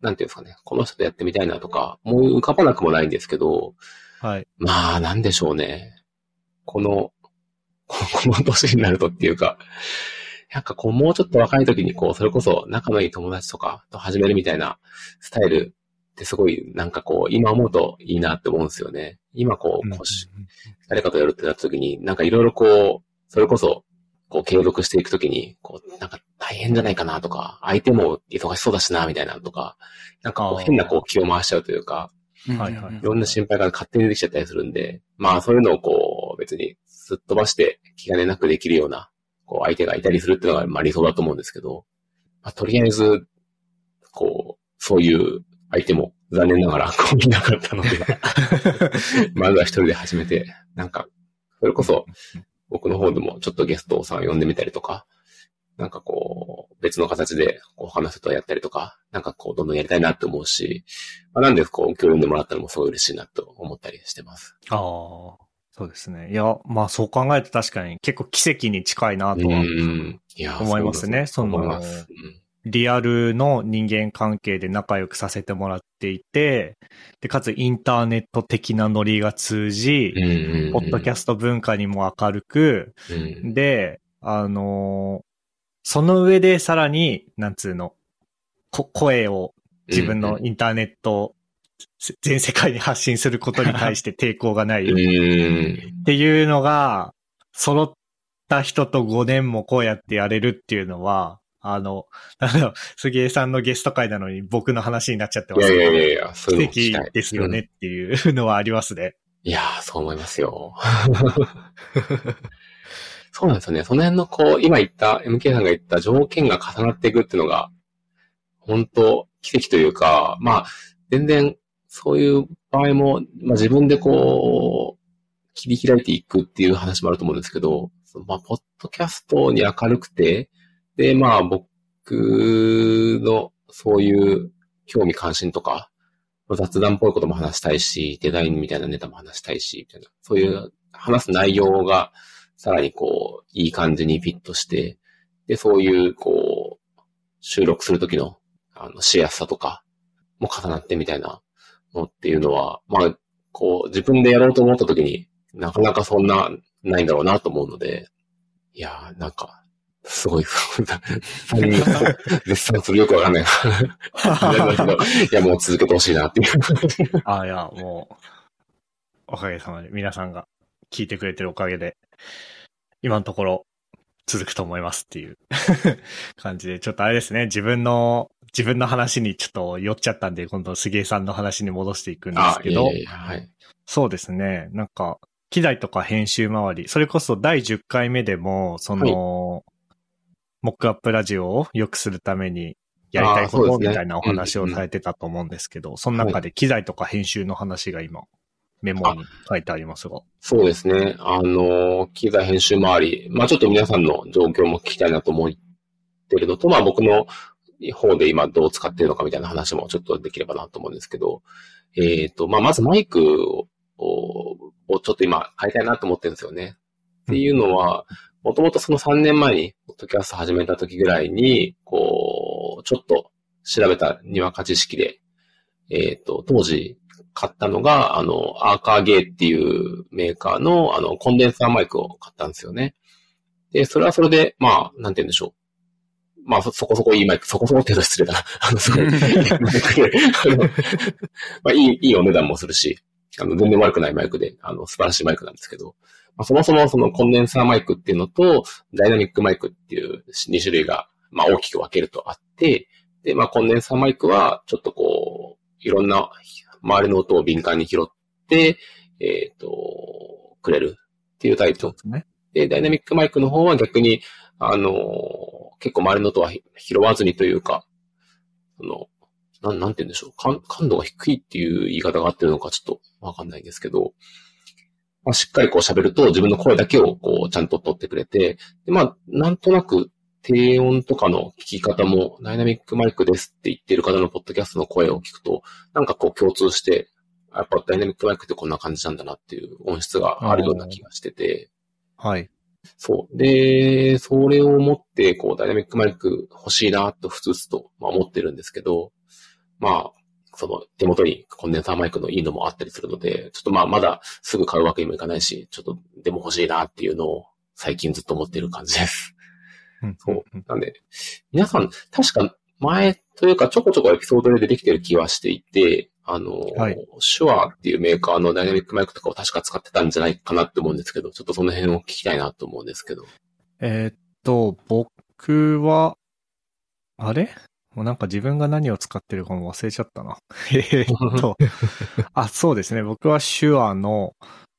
なんていうんですかね、この人とやってみたいなとか、もう浮かばなくもないんですけど、はい。まあ、なんでしょうね。この、ここの年になるとっていうか、なんかこう、もうちょっと若い時にこう、それこそ仲のいい友達とかと始めるみたいなスタイルってすごい、なんかこう、今思うといいなって思うんですよね。今こう、こし誰かとやるってなった時に、なんかいろいろこう、それこそ、こう継続していくときに、こう、なんか大変じゃないかなとか、相手も忙しそうだしな、みたいなとか、なんかこう変なこう気を回しちゃうというか、はいはい。いろんな心配が勝手にできちゃったりするんで、まあそういうのをこう、別にすっ飛ばして気兼ねなくできるような、こう相手がいたりするっていうのがまあ理想だと思うんですけど、まあとりあえず、こう、そういう相手も残念ながらこういなかったので、まずは一人で始めて、なんか、それこそ、僕の方でもちょっとゲストさん呼んでみたりとか、なんかこう、別の形でこう話すとやったりとか、なんかこう、どんどんやりたいなって思うし、まあ、なんでこう、今日呼んでもらったのもすごい嬉しいなと思ったりしてます。ああ、そうですね。いや、まあそう考えると確かに結構奇跡に近いなとはん。いや思いますねそう思いまそす。リアルの人間関係で仲良くさせてもらっていて、で、かつインターネット的なノリが通じうん。、うん。ポッドキャススト文化にも明るく、ト。うん。で、あのーその上でさらに、なんつうの、こ声を自分のインターネット、全世界に発信することに対して 抵抗がない。っていうのが、揃った人と5年もこうやってやれるっていうのは、あの、なんだろう、杉江さんのゲスト会なのに僕の話になっちゃってますけど、やいやいや、そういうの聞きたい奇跡ですよね。っていうのはありますね。いやー、そう思いますよ。そうなんですよね。その辺のこう、今言った、MK さんが言った条件が重なっていくっていうのが、本当奇跡というか、まあ、全然、そういう場合も、まあ自分でこう、切り開いていくっていう話もあると思うんですけど、まあ、ポッドキャストに明るくて、で、まあ、僕の、そういう興味関心とか、雑談っぽいことも話したいし、デザインみたいなネタも話したいし、みたいな。そういう話す内容が、さらにこう、いい感じにフィットして、で、そういう、こう、収録するときの、あの、しやすさとか、も重なってみたいなのっていうのは、まあ、こう、自分でやろうと思ったときになかなかそんな、ないんだろうなと思うので、いやー、なんか、すごい、他人が絶賛するよくわかんない。いや、もう続けてほしいなっていう。あ あ、いや、もう、おかげさまで皆さんが聞いてくれてるおかげで、今のところ続くと思いますっていう 感じで、ちょっとあれですね、自分の、自分の話にちょっと寄っちゃったんで、今度杉江さんの話に戻していくんですけど、いやいやいやはい。そうですね。なんか、機材とか編集周り、それこそ第10回目でも、その、モックアップラジオを良くするためにやりたいことみたいなお話をされてたと思うんですけど、その中で機材とか編集の話が今、メモに書いてありますが。そうですね。あの、機材編集周り、まあちょっと皆さんの状況も聞きたいなと思ってるのと、まあ僕の方で今どう使ってるのかみたいな話もちょっとできればなと思うんですけど、えっ、と、まあまずマイクを、ををちょっと今変えたいなと思ってるんですよね。っていうのは、もともとその3年前に、ポッドキャスト始めた時ぐらいに、こう、ちょっと調べたにわか知識で、えっ、と、当時買ったのが、あの、アーカーゲーっていうメーカーの、あの、コンデンサーマイクを買ったんですよね。で、それはそれで、まあ、なんて言うんでしょう。まあ、そ、そこそこいいマイク、そこそこって言うと失礼だな。あの、すごい、まあ、いい、いいお値段もするし、あの、全然悪くないマイクで、あの、素晴らしいマイクなんですけど、まあ、そもそもそのコンデンサーマイクっていうのと、ダイナミックマイクっていう2種類が、まあ、大きく分けるとあって、で、まあ、コンデンサーマイクは、ちょっとこう、いろんな周りの音を敏感に拾って、えっ、と、くれるっていうタイプ。ですね。で、ダイナミックマイクの方は逆に、あの結構周りの音はひ拾わずにというか、その、なん、なんて言うんでしょう。感感度が低いっていう言い方が合ってるのかちょっとわかんないんですけど、まあ、しっかりこう喋ると自分の声だけをこうちゃんと取ってくれて、で、まあ、なんとなく低音とかの聞き方もダイナミックマイクですって言ってる方のポッドキャストの声を聞くと、なんかこう共通して、やっぱダイナミックマイクってこんな感じなんだなっていう音質があるような気がしてて、はい。そう。で、それを思って、こう、ダイナミックマイク欲しいなと、ふつふつと、まあ、思ってるんですけど、まあ、その、手元にコンデンサーマイクのいいのもあったりするので、ちょっとまあ、まだすぐ買うわけにもいかないし、ちょっと、でも欲しいなっていうのを、最近ずっと思っている感じです。うんそう。なんで、皆さん、確か前というかちょこちょこエピソードで出てきてる気はしていて、あの、はいシュアっていうメーカーのダイナミックマイクとかを確か使ってたんじゃないかなって思うんですけど、ちょっとその辺を聞きたいなと思うんですけど。えーっと、僕は、あれ？もうなんか自分が何を使ってるかも忘れちゃったな。えーっと、あ、そうですね。僕は手話の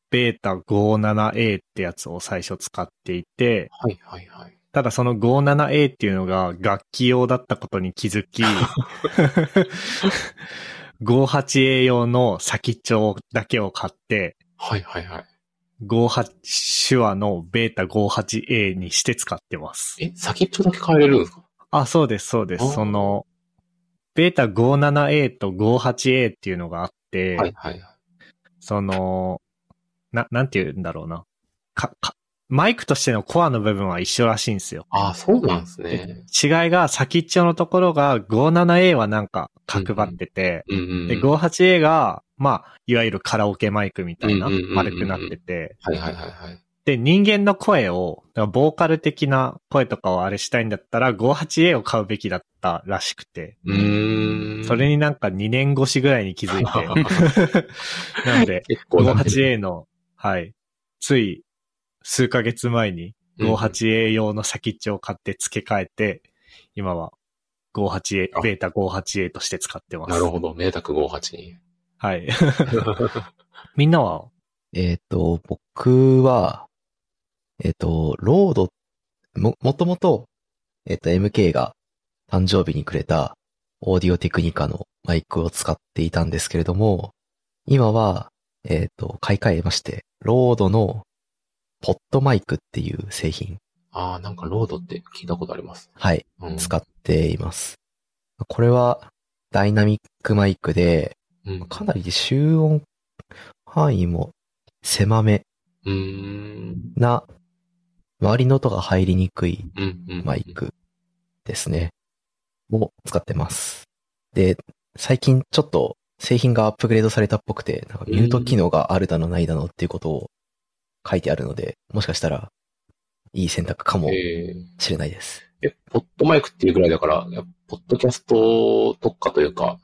ベータ 57A ってやつを最初使っていて、はいはいはい。ただその 57A っていうのが楽器用だったことに気づき、58A 用の先っちょだけを買って、はいはいはい。58手話のベータ 58A にして使ってます。え、先っちょだけ変えれるんですか？あ、そうです、そうです。その、ベータ 57A と 58A っていうのがあって、はいはいはい。その、な、なんて言うんだろうな。か、か、マイクとしてのコアの部分は一緒らしいんですよ。ああ、そうなんですね。違いが先っちょのところが 57A はなんか角張ってて、うんうん、うん。で、58A が、まあ、いわゆるカラオケマイクみたいな丸くなってて、はいはいはいはい。で、人間の声を、ボーカル的な声とかをあれしたいんだったら 58A を買うべきだったらしくて、うーん。それになんか2年越しぐらいに気づいて、なので、結構なってる 58A の、はい、つい数ヶ月前に 58A 用の先っちょを買って付け替えて、今は 58A あ、ベータ 58A として使ってます。なるほど。明卓58に。はい。みんなは、えっ、と、僕は、えっ、と、 RODE、も、もともと、えっ、と、MK が誕生日にくれたオーディオテクニカのマイクを使っていたんですけれども、今は、えっ、と、買い替えまして、 RODE の PodMic っていう製品、ああ、なんか RODE って聞いたことあります。はい、うん、使っています。これはダイナミックマイクで、うん。かなり集音範囲も狭め。な、周りの音が入りにくい。マイ。クですね。を使ってます。で、最近ちょっと製品がアップグレードされたっぽくて、なんかミュート機能があるだのないだのっていうことを書いてあるので、もしかしたらいい選択かもえー、しれないです。え、ポッドマイクっていうぐらいだから、ポッドキャスト特化というか、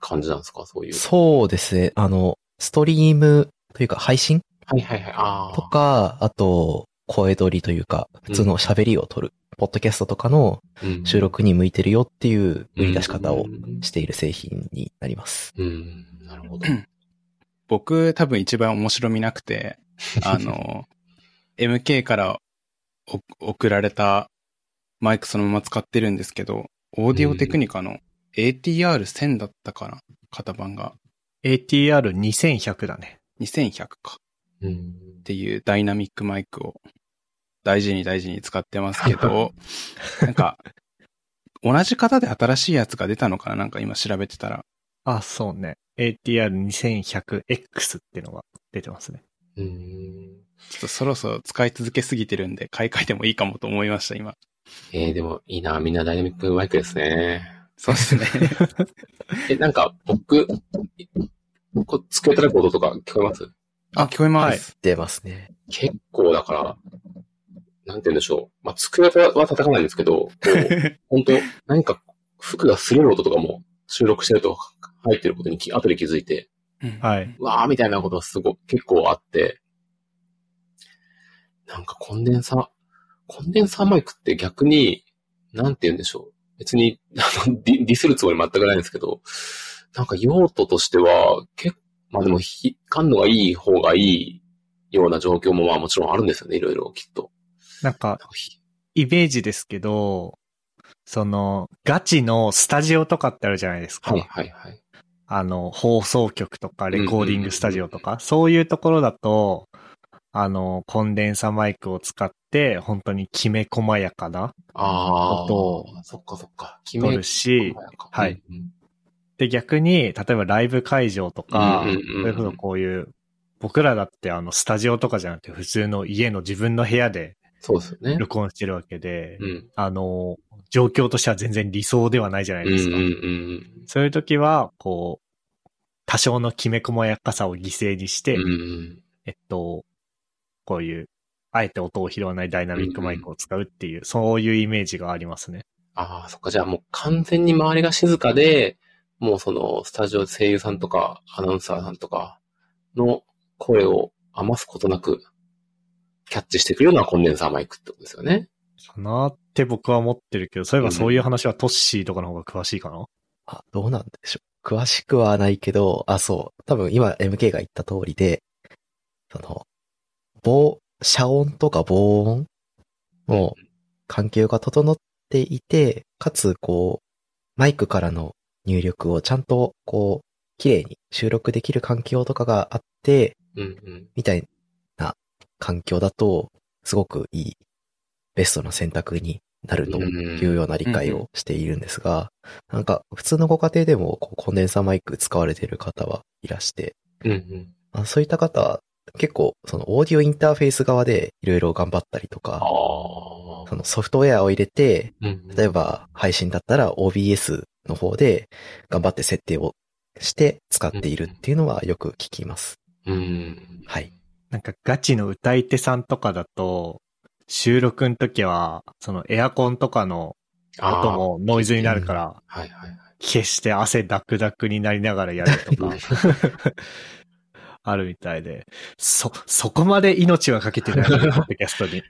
感じなんですか？そういう。そうですね。あの、ストリームというか配信はいはいはい。とか、あと、声取りというか、普通の喋りを取る、ポッドキャストとかのうん収録に向いてるよっていう売り出し方をうんしている製品になります。うん。なるほど。僕多分一番面白みなくて、あの、MK からお送られたマイクそのまま使ってるんですけど、オーディオテクニカの ATR1000 だったかな型番が。ATR2100 だね。2100か。うんっていうダイナミックマイクを大事に大事に使ってますけど、なんか、同じ型で新しいやつが出たのかな？なんか今調べてたら。あ、そうね。ATR2100X っていうのが出てますね。うん。ちょっとそろそろ使い続けすぎてるんで買い替えてもいいかもと思いました、今。えー、でもいいな。みんなダイナミックマイクですね。そうですね。え、なんか、僕、こう、机叩く音とか聞こえます？あ、聞こえます。出ますね。結構だから、なんて言うんでしょう。まあ、机は叩かないんですけど、本当何か服が擦れる音とかも収録してると入ってることにき後で気づいて、うんはい。うわーみたいなことがすご結構あって、なんかコンデンサー、コンデンサーマイクって逆に、なんて言うんでしょう。別に、あの、ディディスるつもり全くないんですけど、なんか用途としては、結まあでも、ひ感度がいい方がいいような状況もまあもちろんあるんですよね、いろいろきっと。なんか、イメージですけど、その、ガチのスタジオとかってあるじゃないですか。はいはいはい。あの、放送局とか、レコーディングスタジオとか、そういうところだと、あの、コンデンサマイクを使って、本当にきめ細やかな、ああ。音をそっかそっか。はい。うんで、逆に、例えばライブ会場とか、うんうんうんうんそれこそこういう、僕らだってあの、スタジオとかじゃなくて、普通の家の自分の部屋でそうですよね。録音してるわけで、うん。あの、状況としては全然理想ではないじゃないですか。うんうんうんそういう時は、こう、多少のきめ細やかさを犠牲にして、うん。うんえっと、こういう、あえて音を拾わないダイナミックマイクを使うっていう、そういうイメージがありますね。ああ、そっか。じゃあもう完全に周りが静かで、もうそのスタジオ声優さんとかアナウンサーさんとかの声を余すことなくキャッチしてくるようなコンデンサーマイクってことですよね。かなって僕は思ってるけど、そういえばそういう話はトッシーとかの方が詳しいかな、あ、どうなんでしょう。詳しくはないけど、あ、そう。多分今 MK が言った通りで、その、防、遮音とか防音の環境が整っていて、かつこう、マイクからの入力をちゃんとこう、綺麗に収録できる環境とかがあって、うんうん。みたいな環境だと、すごくいい、ベストな選択になるというような理解をしているんですが、なんか普通のご家庭でもこうコンデンサーマイク使われている方はいらして、うんうん。あそういった方、結構そのオーディオインターフェース側でいろいろ頑張ったりとあか、あ。そのソフトウェアを入れて、うん例えば配信だったら OBS の方で頑張って設定をして使っているっていうのはよく聞きます。うん。はい。なんかガチの歌い手さんとかだと、収録の時は、そのエアコンとかの音もノイズになるから、はいはいはい。消して汗ダクダクになりながらやるとか、あるみたいで、そ、そこまで命はかけてないポッドキャストに。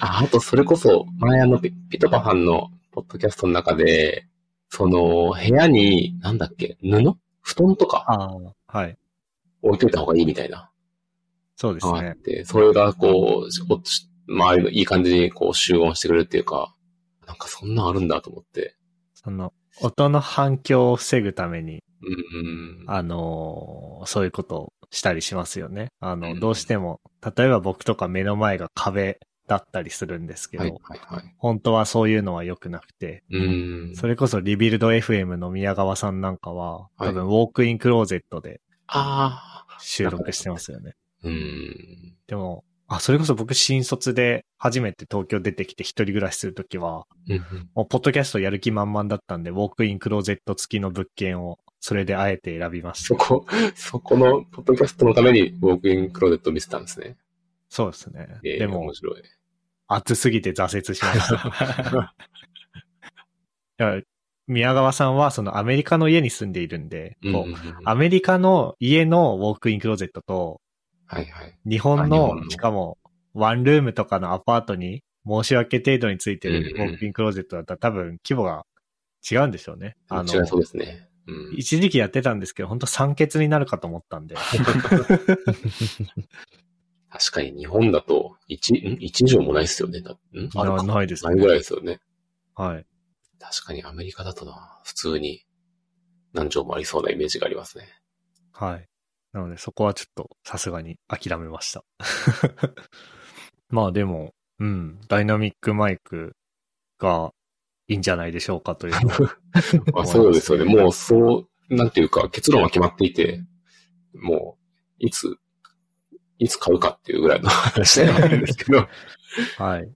あ、あとそれこそ、前あの、ピピトパさんのポッドキャストの中で、その、部屋に、なんだっけ、布？布団とか？ああ、はい。置いといた方がいいみたいな。そうですね。あって、それがこう、周りのいい感じにこう集音してくれるっていうか、なんかそんなんあるんだと思って。その、音の反響を防ぐために、うんうん。あのーそういうことをしたりしますよね。あの、うんどうしても、例えば僕とか目の前が壁だったりするんですけど、はいはいはい。本当はそういうのは良くなくて、うん。それこそリビルド FM の宮川さんなんかは、はい多分ウォークインクローゼットで。収録してますよね。うん。でも、あ、それこそ僕新卒で初めて東京出てきて一人暮らしするときは、うんもうポッドキャストやる気満々だったんで、ウォークインクローゼット付きの物件を、それであえて選びました。そこ、そこのポッドキャストのためにウォークインクローゼットを見せたんですね。そうですね。ええでも面、白い。暑すぎて挫折しました。宮川さんはそのアメリカの家に住んでいるんで、こううんうんうんアメリカの家のウォークインクローゼットと、はいはい。日本のしかも、ワンルームとかのアパートに申し訳程度についてるウォークインクローゼットだったら多分規模が違うんでしょうね。あの、違いそうですね。うん。一時期やってたんですけど、本当酸欠になるかと思ったんで。確かに日本だと1、ん ?1 以上もないですよね。だん？あるかなないですないぐらいですよね。はい。確かにアメリカだとな、普通に何畳もありそうなイメージがありますね。はい。なのでそこはちょっとさすがに諦めました。まあでも、うん、ダイナミックマイクがいいんじゃないでしょうかという あ、そうですよね。もうそう、なんていうか結論は決まっていて、もう、いつ、いつ買うかっていうぐらいの話なんですけど。はい。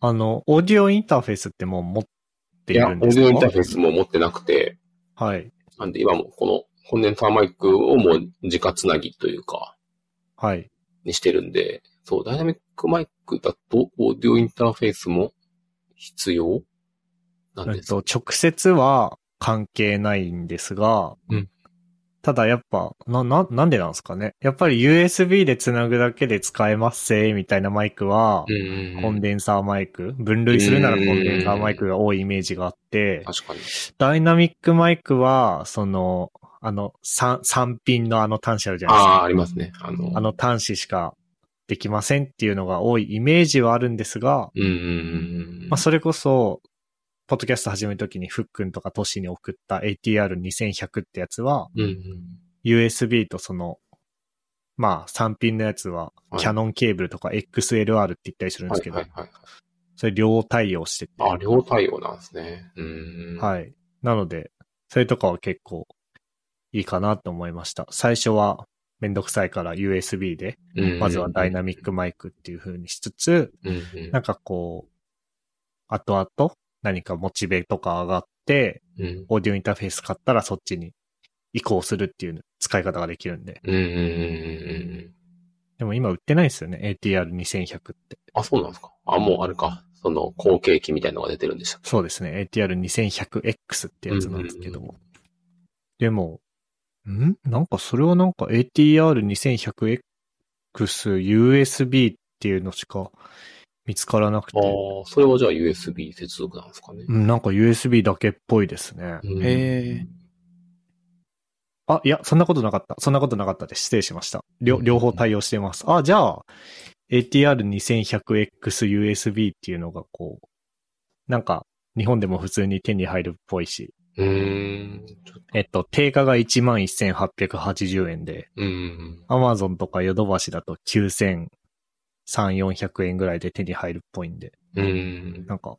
あの、オーディオインターフェースってもう持っていや、オーいるんですか？ディオインターフェースも持ってなくて、はい。なんで今もこのコンデンサーマイクをもう直つなぎというか、はい。にしてるんで、そう、ダイナミックマイクだと、オーディオインターフェースも必要？なんですえっと、直接は関係ないんですが、うんただやっぱ、な、な、なんでなんですかね。やっぱり USB でつなぐだけで使えますせみたいなマイクは、うんコンデンサーマイク、分類するならコンデンサーマイクが多いイメージがあって、確かに。ダイナミックマイクは、その、あの、三、三ピンのあの端子あるじゃないですか。ああ、ありますね。あの、あの端子しかできませんっていうのが多いイメージはあるんですが、うんうんうんうん。まあ、それこそ、ポッドキャスト始めるときにふっくんとかトシに送った ATR2100 ってやつは、うんうん。USB とその、まあ、3ピンのやつは、はいキャノンケーブルとか XLR って言ったりするんですけど、はいはいはい。それ両対応してて。あ、両対応なんですね。はい。なので、それとかは結構いいかなと思いました。最初はめんどくさいから USB で、まずはダイナミックマイクっていう風にしつつ、うんうんなんかこう、後々何かモチベとか上がって、うんオーディオインターフェース買ったらそっちに移行するっていう使い方ができるんで。うんうんうんうんでも今売ってないですよね、ATR2100 って。あ、そうなんですか。あ、もうあれか。その後継機みたいなのが出てるんでしたっそうですね、ATR2100X ってやつなんですけど。うんうんでも、ん？なんかそれはなんか ATR2100X USB っていうのしか見つからなくてけ。、ああ、それはじゃあ USB 接続なんですかね。うんなんか USB だけっぽいですね。うんへあ、いや、そんなことなかった。そんなことなかったです。失礼しました。両うん両方対応してます。あ、じゃあ、ATR2100X USB っていうのがこう、なんか、日本でも普通に手に入るっぽいし、うーん。えっと、定価が11,880円で、うん。Amazon とかヨドバシだと9300、400円ぐらいで手に入るっぽいんで、うん。なんか、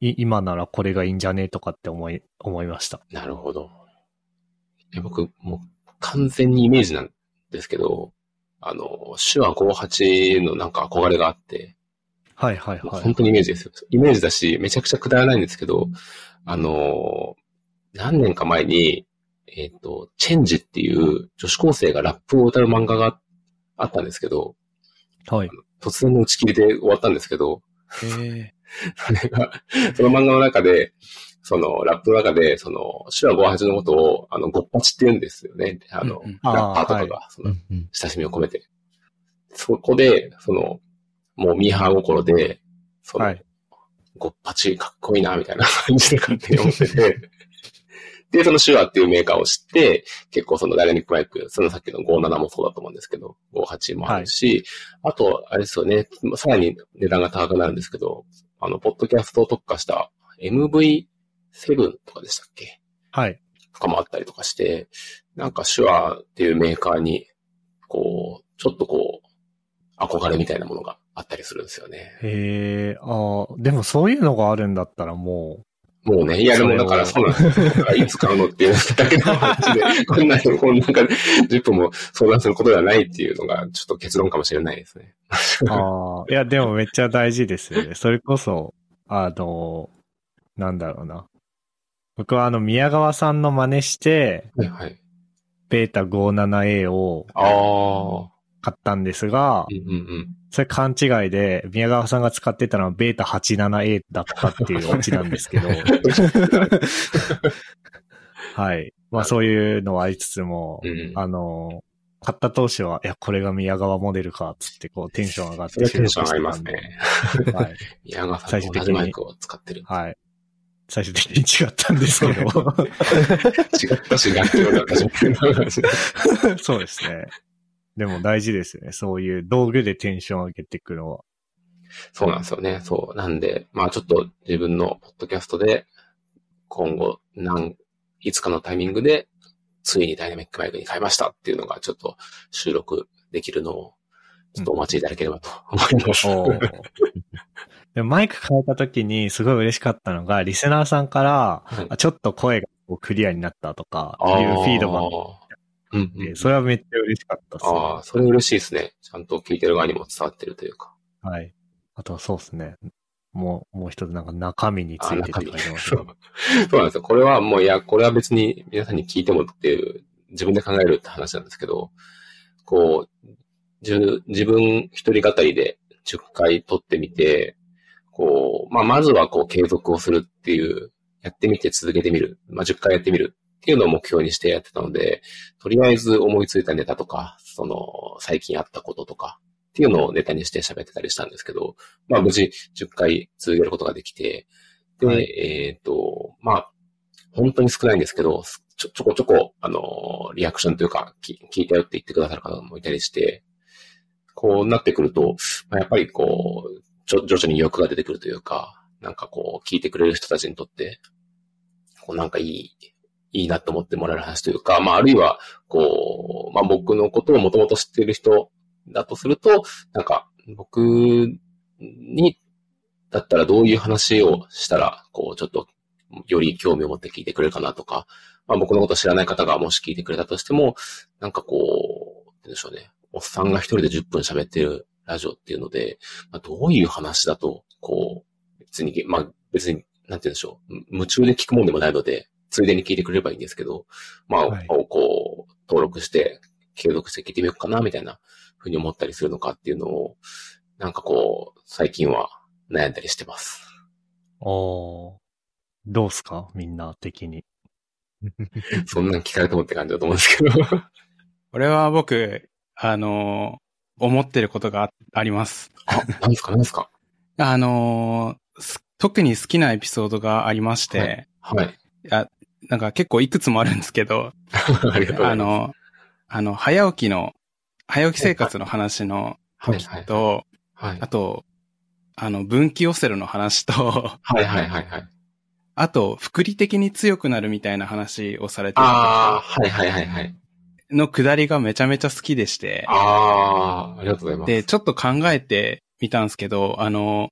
い今ならこれがいいんじゃねえとかって思い、思いました。なるほど。僕、もう完全にイメージなんですけど、あの、手話58のなんか憧れがあって、はいはいはい。本当にイメージですよ。イメージだし、めちゃくちゃくだらないんですけど、あの、何年か前に、えっ、と、チェンジっていう女子高生がラップを歌う漫画があったんですけど、はい。突然の打ち切りで終わったんですけど、それが、その漫画の中で、その、ラップの中で、その、手話58のことを、あの、ごっぱちって言うんですよね。あの、うんうんラッパーとかあーが、その。親しみを込めて。そこで、その、もうミーハー心で、その、はいごっぱちかっこいいな、みたいな感じで勝手に思ってて、で、その手話っていうメーカーを知って、結構そのダイナミックマイク、そのさっきの57もそうだと思うんですけど、58もあるし、あと、あれですよね、さらに値段が高くなるんですけど、あの、ポッドキャストを特化した MV7 とかでしたっけ？はい。とかもあったりとかして、なんか手話っていうメーカーに、こう、ちょっとこう、憧れみたいなものがあったりするんですよね。へえ、ああ、でもそういうのがあるんだったらももうね、いやでもだからそうなんですいつ買うのっていうだけの話で、こんなに、こんな中で10分も相談することではないっていうのが、ちょっと結論かもしれないですね。う、ああ、いやでもめっちゃ大事ですよね。それこそ、あの、なんだろうな。僕はあの宮川さんの真似して、はいはい。ベータ 57A をああ。買ったんですがう、んうんうん。それ勘違いで、宮川さんが使ってたのはベータ 87A だったっていうオチなんですけど、はい。まあそういうのはありつつも、うん。あの、買った当初は、いや、これが宮川モデルか、つってこうテンション上がってテンション上がりますね。はい。宮川さんと同じマイクを使ってる。はい。最終的に違ったんですけど。違ったし、楽器の中じゃない そうですね。でも大事ですよね。そういう道具でテンション上げていくのは。そうなんですよね。そう。なんで、まあちょっと自分のポッドキャストで、今後、なん、いつかのタイミングで、ついにダイナミックマイクに変えましたっていうのが、ちょっと収録できるのを、ちょっとお待ちいただければと思います。おーでもマイク変えた時にすごい嬉しかったのが、リスナーさんから、はいあちょっと声がクリアになったとか、いうフィードバック。うん、うんで、それはめっちゃ嬉しかったです、ああ、それ嬉しいですね。ちゃんと聞いてる側にも伝わってるというか。はい。あとはそうですね。もう、もう一つなんか中身につあいて書いてます そうなんですよ。これはもう、いや、これは別に皆さんに聞いてもっていう、自分で考えるって話なんですけど、こう、じゅ自分一人語りで10回撮ってみて、こう、まあ、まずはこう継続をするっていう、やってみて続けてみる。まあ、10回やってみるっていうのを目標にしてやってたので、とりあえず思いついたネタとか、その、最近あったこととか、っていうのをネタにして喋ってたりしたんですけど、まあ無事10回続けることができて、で、はい。えっ、と、まあ、本当に少ないんですけど、ちょ、ちょこちょこ、あの、リアクションというか、き聞いたよって言ってくださる方もいたりして、こうなってくると、まあ、やっぱりこう、ちょ徐々に欲が出てくるというか、なんかこう、聞いてくれる人たちにとって、こうなんかいい、いいなと思ってもらえる話というか、まあ、あるいは、こう、まあ、僕のことをもともと知っている人だとすると、なんか、僕に、だったらどういう話をしたら、こう、ちょっと、より興味を持って聞いてくれるかなとか、まあ、僕のこと知らない方がもし聞いてくれたとしても、なんかこう、でしょうね。おっさんが一人で10分喋ってるラジオっていうので、まあ、どういう話だと、こう、別に、まあ、別に、なんて言うんでしょう。夢中で聞くもんでもないので、ついでに聞いてくれればいいんですけど、まあ、はいこう、登録して、継続して聞いてみようかな、みたいなふうに思ったりするのかっていうのを、なんかこう、最近は悩んだりしてます。おーどうすか？みんな的に。そんなん聞かれてもって感じだと思うんですけど。これは僕、あのー思ってることがああります。あ、なんですか？なんですか？あのーす特に好きなエピソードがありまして、はい。なんか結構いくつもあるんですけど、ありがとうございます。あの、あの、早起きの、早起き生活の話のはい時と、はい。あと、あの、分岐オセロの話と、はいはいはいはい。あと、福利的に強くなるみたいな話をされてああ、るはいはいはいはい。時のくだりがめちゃめちゃ好きでして、ああ、ありがとうございます。で、ちょっと考えてみたんですけど、あの、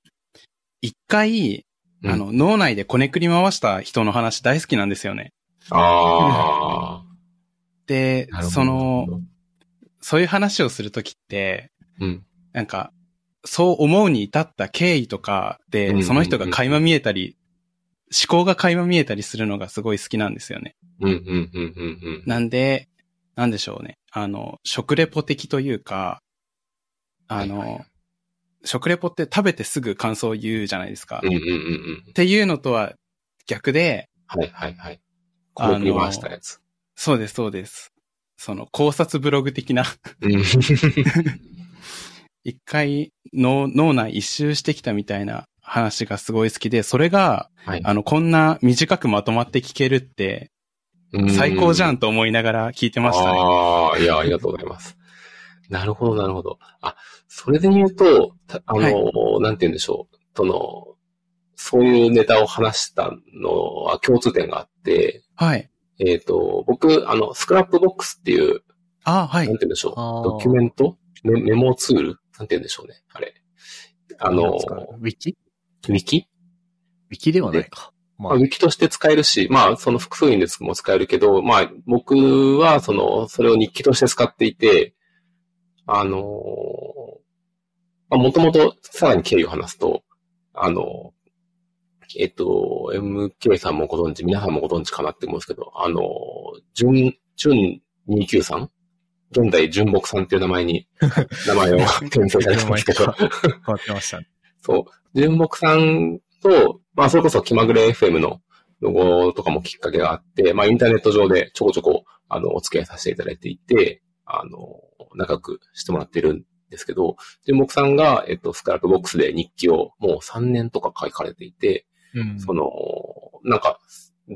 一回、うんあの、脳内でこねくり回した人の話大好きなんですよね。あ であ、なるほど。その、、そういう話をするときって、うん。なんか、そう思うに至った経緯とかで、その人が垣間見えたり、思考が垣間見えたりするのがすごい好きなんですよね。なんで、なんでしょうね。あの、食レポ的というか、あはいはいの、食レポって食べてすぐ感想を言うじゃないですか。うんうんうんうん。っていうのとは逆で、はいはいはい。こう振り回したやつ。そうです、そうです。その考察ブログ的な、うん。一回脳脳内一周してきたみたいな話がすごい好きで、それが、はい。あの、こんな短くまとまって聞けるって、最高じゃんと思いながら聞いてましたね。ああ、いや、ありがとうございます。なるほど、なるほど。あ、それで言うと、たあの、なんて言うんでしょう。その、そういうネタを話したのは共通点があって、はい。えっ、と、僕、あの、 Scrapbox っていう、あ、はなんてい。言うんでしょう。ドキュメント？メメモツール？なんて言うんでしょうね。あれ。あの、ウィキ？ウィキ？ウィキではないか。ままあ、ウィキとして使えるし、まあ、その複数人でも使えるけど、まあ、僕は、その、それを日記として使っていて、あのーまあ、もともと、さらに経緯を話すと、あの、えっと、MK さんもご存知、皆さんもご存知かなって思うんですけど、あの、純、純29さん？現在、純木さんっていう名前に、名前を転生されてますけど、変わってましたね。そう。純木さんと、まあ、それこそ気まぐれ FM のロゴとかもきっかけがあって、まあ、インターネット上でちょこちょこ、あの、お付き合いさせていただいていて、あの、仲良くしてもらってるんですけど、純木さんが、えっと、 Scrapbox で日記をもう3年とか書かれていて、うん。その、なんか、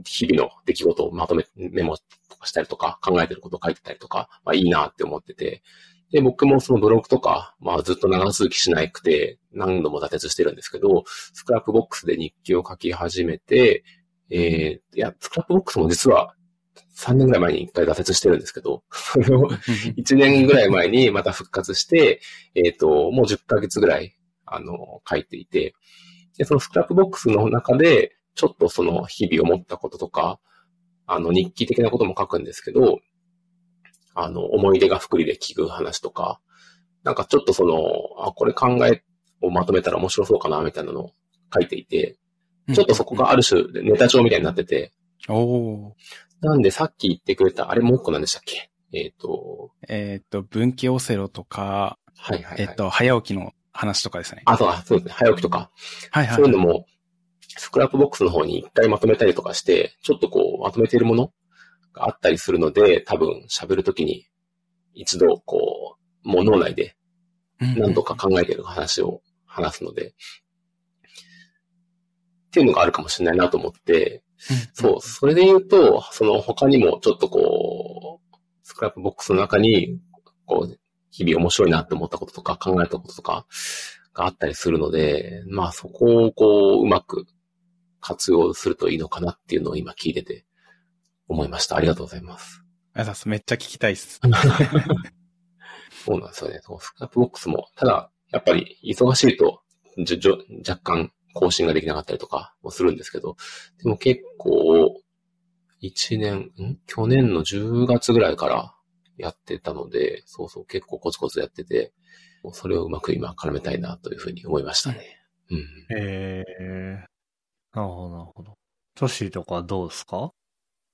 日々の出来事をまとめ、メモとかしたりとか、考えてることを書いてたりとか、まあいいなって思ってて、で、僕もそのブログとか、まあずっと長続きしなくて、何度も挫折してるんですけど、 Scrapbox で日記を書き始めて、えー、いや、 Scrapbox も実は3年ぐらい前に一回挫折してるんですけど、それを1年ぐらい前にまた復活して、えっ、と、もう10ヶ月ぐらい、あの、書いていて、で、そのスクラップボックスの中で、ちょっとその日々思ったこととか、あの、日記的なことも書くんですけど、あの、思い出が福利で聞く話とか、なんかちょっとその、あ、これ考えをまとめたら面白そうかな、みたいなのを書いていて、ちょっとそこがある種ネタ帳みたいになってて、おーなんでさっき言ってくれた、あれもう一個なんでしたっけ？えっ、と、えっと、分岐オセロとか、はいはい、はい。えっと、早起きの話とかですね。あとは、そうですね、早起きとか、はいはい。そういうのも、スクラップボックスの方に一回まとめたりとかして、ちょっとこう、まとめているものがあったりするので、多分喋るときに、一度、こう、もう脳内でうん何度か考えている話を話すので、っていうのがあるかもしれないなと思って、そう、それで言うと、その他にもちょっとこう、 Scrapbox の中に、こう、日々面白いなって思ったこととか考えたこととかがあったりするので、まあそこをこう、うまく活用するといいのかなっていうのを今聞いてて思いました。ありがとうございます。ありがとうございますめっちゃ聞きたいっす。そうなんですよね。 Scrapbox も、ただ、やっぱり忙しいと、じょじょ若干更新ができなかったりとかもするんですけど、でも結構、1年、ん？去年の10月ぐらいからやってたので、そうそう、結構コツコツやってて、それをうまく今絡めたいなというふうに思いましたね。うん。ええなるほど、なるほど。トシーとかどうですか？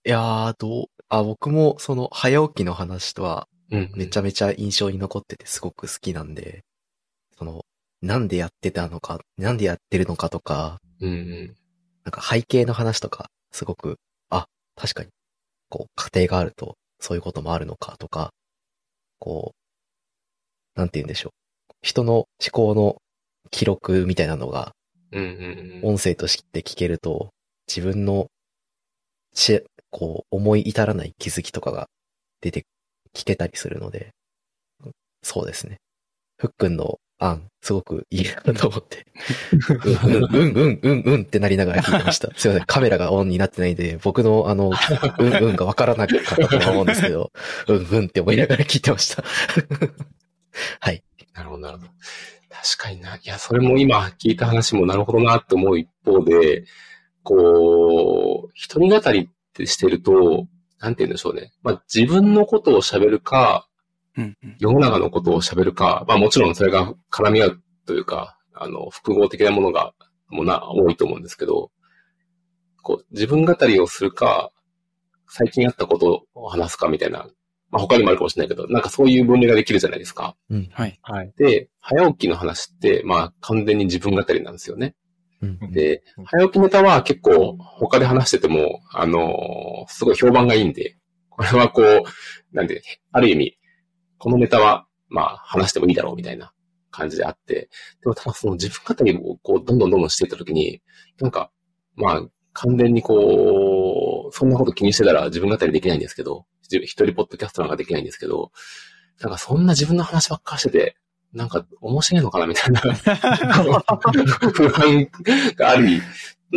いやー、どう、あ、僕もその早起きの話とはうん。めちゃめちゃ印象に残っててすごく好きなんで、その、なんでやってたのか、なんでやってるのかとか、うんうん。なんか背景の話とか、すごく、あ、確かに、こう、家庭があると、そういうこともあるのかとか、こう、なんて言うんでしょう。人の思考の記録みたいなのが。音声として聞けると、自分の、し、こう、思い至らない気づきとかが出て、聞けたりするので、そうですね。ふっくんの案、すごくいいなと思って、うん、うん、うん、うん、うん、うんってなりながら聞いてました。すいません、カメラがオンになってないんで、僕のあの、うん、うんがわからなかったと思うんですけど、うん、うんって思いながら聞いてました。はい。なるほど、なるほど。確かにな。いや、それも今聞いた話もなるほどなって思う一方で、こう、一人語りってしてると、なんて言うんでしょうね。まあ、自分のことを喋るか。世の中のことを喋るか、まあもちろんそれが絡み合うというか、あの、複合的なものが、もうな、多いと思うんですけど、こう、自分語りをするか、最近あったことを話すかみたいな、まあ他にもあるかもしれないけど、なんかそういう分類ができるじゃないですか。うん。はい。はい。で、早起きの話って、まあ完全に自分語りなんですよね。うん。で、早起きネタは結構他で話してても、あのーすごい評判がいいんで、これはこう、なんで、ある意味、このネタは、まあ話してもいいだろうみたいな感じであって、でもただその自分語りをこう、どんどんどんどんしていったときに、なんか、まあ、完全にこう、そんなこと気にしてたら自分語りできないんですけど、一人ポッドキャストなんかできないんですけど、なんかそんな自分の話ばっかしてて、なんか面白いのかなみたいな不安があり、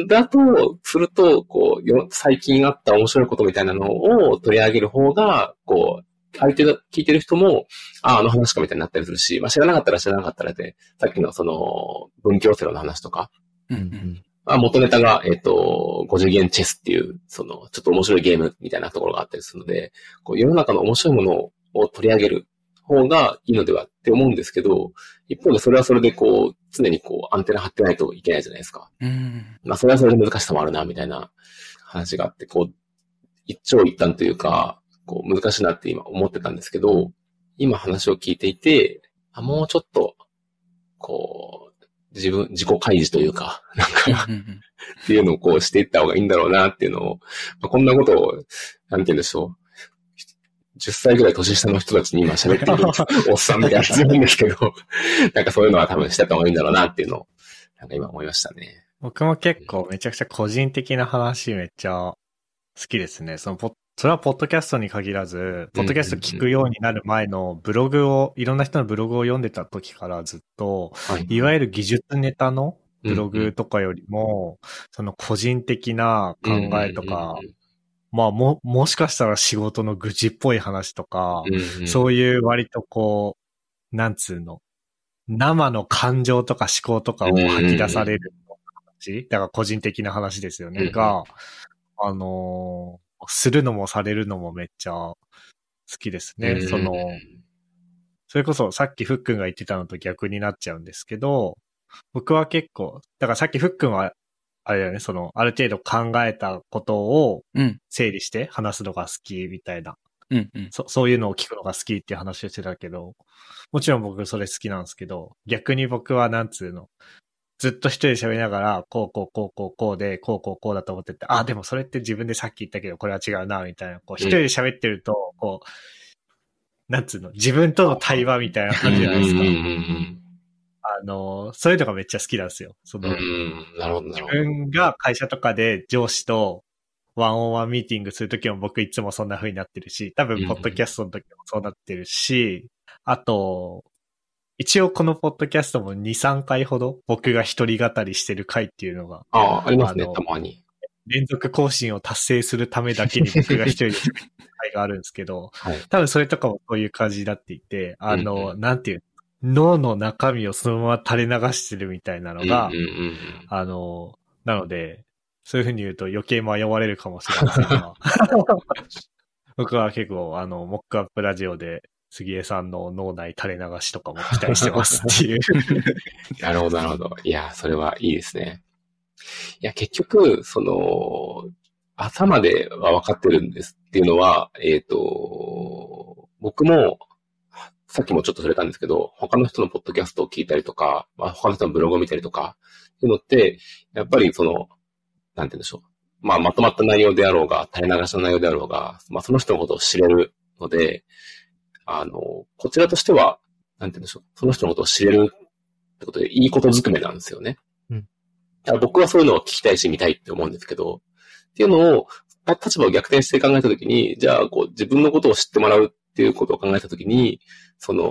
だと、すると、こう、最近あった面白いことみたいなのを取り上げる方が、こう、相手が聞いてる人も、ああ、あの話かみたいになったりするし、まあ知らなかったら知らなかったらで、さっきのその、文教セロの話とか、ううんん。まあ、元ネタが、えっ、と、50元チェスっていう、その、ちょっと面白いゲームみたいなところがあったりするので、こう世の中の面白いものを取り上げる方がいいのではって思うんですけど、一方でそれはそれでこう、常にこう、アンテナ張ってないといけないじゃないですか。うん。まあ、それはそれで難しさもあるな、みたいな話があって、こう、一長一短というか、こう、難しいなって今思ってたんですけど、今話を聞いていて、あもうちょっと、こう、自分、自己開示というか、なんか、っていうのをこうしていった方がいいんだろうなっていうのを、まあ、こんなことを、なんて言うんでしょう。10歳ぐらい年下の人たちに今喋ってる おっさんみたいな感じなんですけど、なんかそういうのは多分してた方がいいんだろうなっていうのを、なんか今思いましたね。僕も結構めちゃくちゃ個人的な話めっちゃ好きですね。そのポッそれはポッドキャストに限らず、ポッドキャスト聞くようになる前のブログを、いろんな人のブログを読んでた時からずっと、はい。いわゆる技術ネタのブログとかよりも、その個人的な考えとか、まあも、もしかしたら仕事の愚痴っぽい話とか、そういう割とこう、なんつうの、生の感情とか思考とかを吐き出される話、だから個人的な話ですよね、うん。が、あのーするのもされるのもめっちゃ好きですね。うんその、それこそさっきふっくんが言ってたのと逆になっちゃうんですけど、僕は結構、だからさっきふっくんは、あれだよね、その、ある程度考えたことをうん。整理して話すのが好きみたいなうん。うん。そそういうのを聞くのが好きっていう話をしてたけど、もちろん僕それ好きなんですけど、逆に僕はなんつうの、ずっと一人で喋りながら、こうこうこうこうこうで、こうこうこうだと思ってて、あ、でもそれって自分でさっき言ったけど、これは違うな、みたいな、こう一人で喋ってると、こう、なんつうの、自分との対話みたいな感じじゃないですか。あの、そういうのがめっちゃ好きなんですよ。その、自。分が会社とかで上司とワンオンワンミーティングするときも僕いつもそんな風になってるし、多分ポッドキャストの時もそうなってるし、あと、一応このポッドキャストも2、3回ほど僕が一人語りしてる回っていうのが、ああ、ありますねたまに。連続更新を達成するためだけに僕が一人で回があるんですけど、はい。多分それとかもそういう感じになっていて、あの、うんなんていう、脳の中身をそのまま垂れ流してるみたいなのが、うんうんうんあの、なので、そういうふうに言うと余計迷われるかもしれませんが、僕は結構、あの、モックアップラジオで、杉江さんの脳内垂れ流しとかも期待してますっていう。なるほど、なるほど。いや、それはいいですね。いや、結局、その、朝までは分かってるんですっていうのは、えっ、と、僕も、さっきもちょっと触れたんですけど、他の人のポッドキャストを聞いたりとか、まあ、他の人のブログを見たりとか、っていうのって、やっぱりその、なんて言うんでしょう。まあ、まとまった内容であろうが、垂れ流しの内容であろうが、まあ、その人のことを知れるので、あの、こちらとしては、なんて言うんでしょう。その人のことを知れるってことで、いいことずくめなんですよね。うんだから僕はそういうのを聞きたいし見たいって思うんですけど、っていうのを、立場を逆転して考えたときに、じゃあ、こう、自分のことを知ってもらうっていうことを考えたときに、その、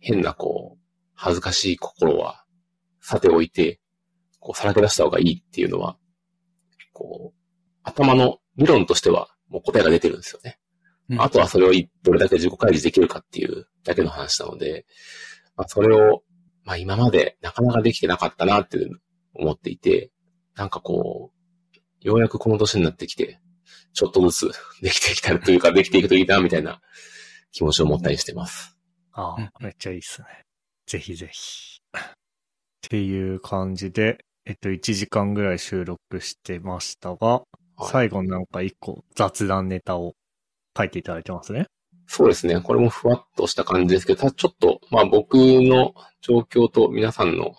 変な、こう、恥ずかしい心は、さておいて、こう、さらけ出した方がいいっていうのは、こう、頭の理論としては、もう答えが出てるんですよね。うんあとはそれをどれだけ自己開示できるかっていうだけの話なので、まあ、それを、まあ、今までなかなかできてなかったなっていう思っていて、なんかこう、ようやくこの年になってきて、ちょっとずつできてきたというか、できていくといいな、みたいな気持ちを持ったりしてます。ああうん、めっちゃいいっすね。ぜひぜひ。っていう感じで、えっと、1時間ぐらい収録してましたが、はい最後なんか一個雑談ネタを書いていただいてますね。そうですね。これもふわっとした感じですけど、ただちょっと、まあ僕の状況と皆さんの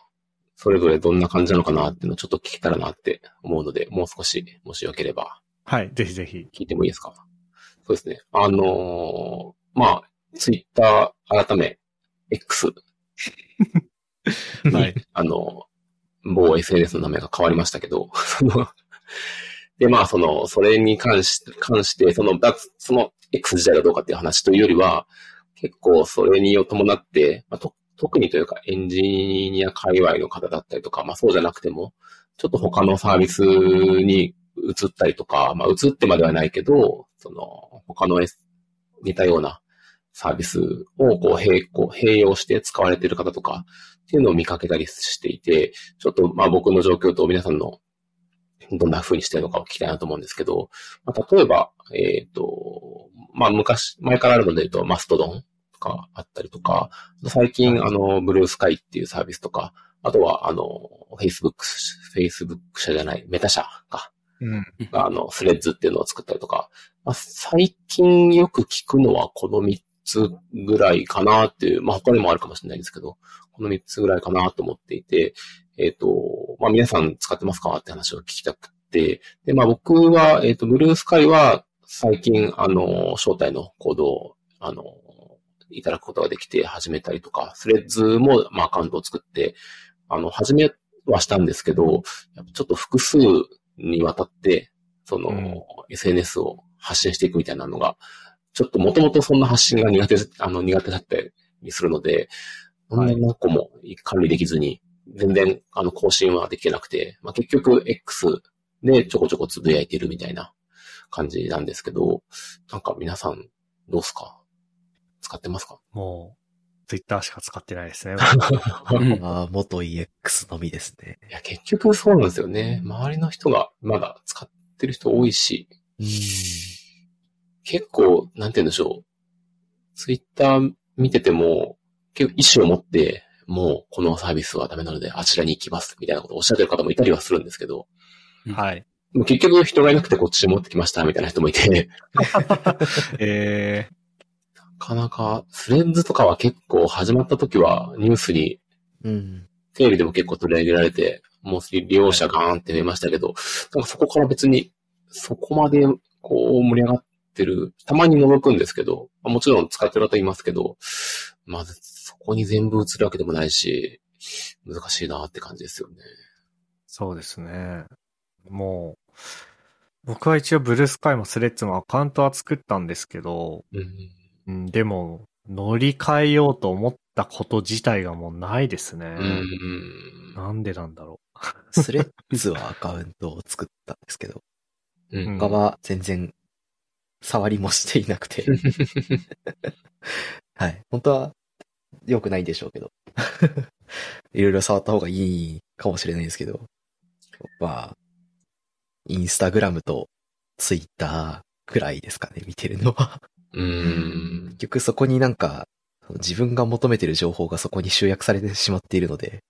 それぞれどんな感じなのかなっていうのをちょっと聞けたらなって思うので、もう少し、もしよければはい、ぜひぜひ。聞いてもいいですか？そうですね。あのーまあ、ツイッター改め、X に、はいあの、某 SNS の名前が変わりましたけど、その、で、まあ、その、それに関し関して、その、だその X 自体がどうかっていう話というよりは、結構それに伴って、まあ、と特にというかエンジニア界隈の方だったりとか、まあそうじゃなくても、ちょっと他のサービスに移ったりとか、まあ移ってまではないけど、その他の S 似たようなサービスをこう並行、併用して使われている方とかっていうのを見かけたりしていて、ちょっとまあ僕の状況と皆さんのどんな風にしてるのかを聞きたいなと思うんですけど、まあ、例えば、えっ、と、まあ昔、前からあるので言うとマストドンとかあったりとか、最近あの、ブルースカイっていうサービスとか、あとはあの、Facebook、Facebook 社じゃない、メタ社か。うん。あの、スレッズっていうのを作ったりとか、まあ、最近よく聞くのはこの3つぐらいかなっていう、まあ他にもあるかもしれないんですけど、この3つぐらいかなと思っていて、えっ、と、まあ皆さん使ってますかって話を聞きたくて、で、まあ僕は、えっ、と、ブルースカイは最近、あの、招待のコードを、あの、いただくことができて始めたりとか、スレッズも、まあアカウントを作って、あの、始めはしたんですけど、ちょっと複数にわたって、その、うん。SNS を発信していくみたいなのが、ちょっともともとそんな発信が苦手、あの、苦手だったりするので、はい。何個も管理できずに、全然、あの、更新はできてなくて、まあ、結局、X でちょこちょこつぶやいてるみたいな感じなんですけど、なんか皆さん、どうすか？使ってますか？もう、ツイッターしか使ってないですね。うん ああ、元 EX のみですね。いや、結局そうなんですよね。周りの人がまだ使ってる人多いし、うん。結構、なんて言うんでしょう。ツイッター見てても、結構意思を持って、もうこのサービスはダメなので、あちらに行きます、みたいなことをおっしゃってる方もいたりはするんですけど、はい。でも結局人がいなくてこっちに持ってきました、みたいな人もいて、えなかなか、スレッズとかは結構始まった時はニュースに、うん。テレビでも結構取り上げられて、もう利用者ガーンって増えましたけど、なんかそこから別に、そこまでこう盛り上がってる、たまに覗くんですけど、まあもちろん使ってる方いますけど、まずそこに全部映るわけでもないし、難しいなって感じですよね。そうですね。もう、僕は一応ブルースカイもスレッズもアカウントは作ったんですけど、うん。うん、でも、乗り換えようと思ったこと自体がもうないですね。うん。なんでなんだろ スレッズはアカウントを作ったんですけど、う。他は全然触りもしていなくて。はい。本当は良くないんでしょうけど。いろいろ触った方がいいかもしれないですけど。まあ、インスタグラムとツイッターくらいですかね、見てるのは。うん結。局そこになんか、自分が求めてる情報がそこに集約されてしまっているので、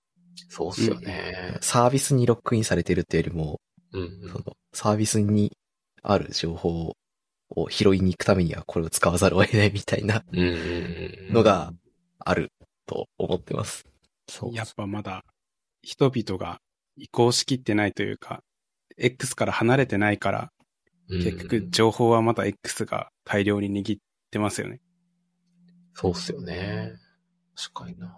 そうっすよね。サービスにロックインされてるっていうよりも、うん。そのサービスにある情報を拾いに行くためにはこれを使わざるを得ないみたいなうんうんうん。のがあると思ってます。そう。やっぱまだ人々が移行しきってないというか、X から離れてないから、うん、結局情報はまだ X が大量に握ってますよね。そうっすよね。確かにな。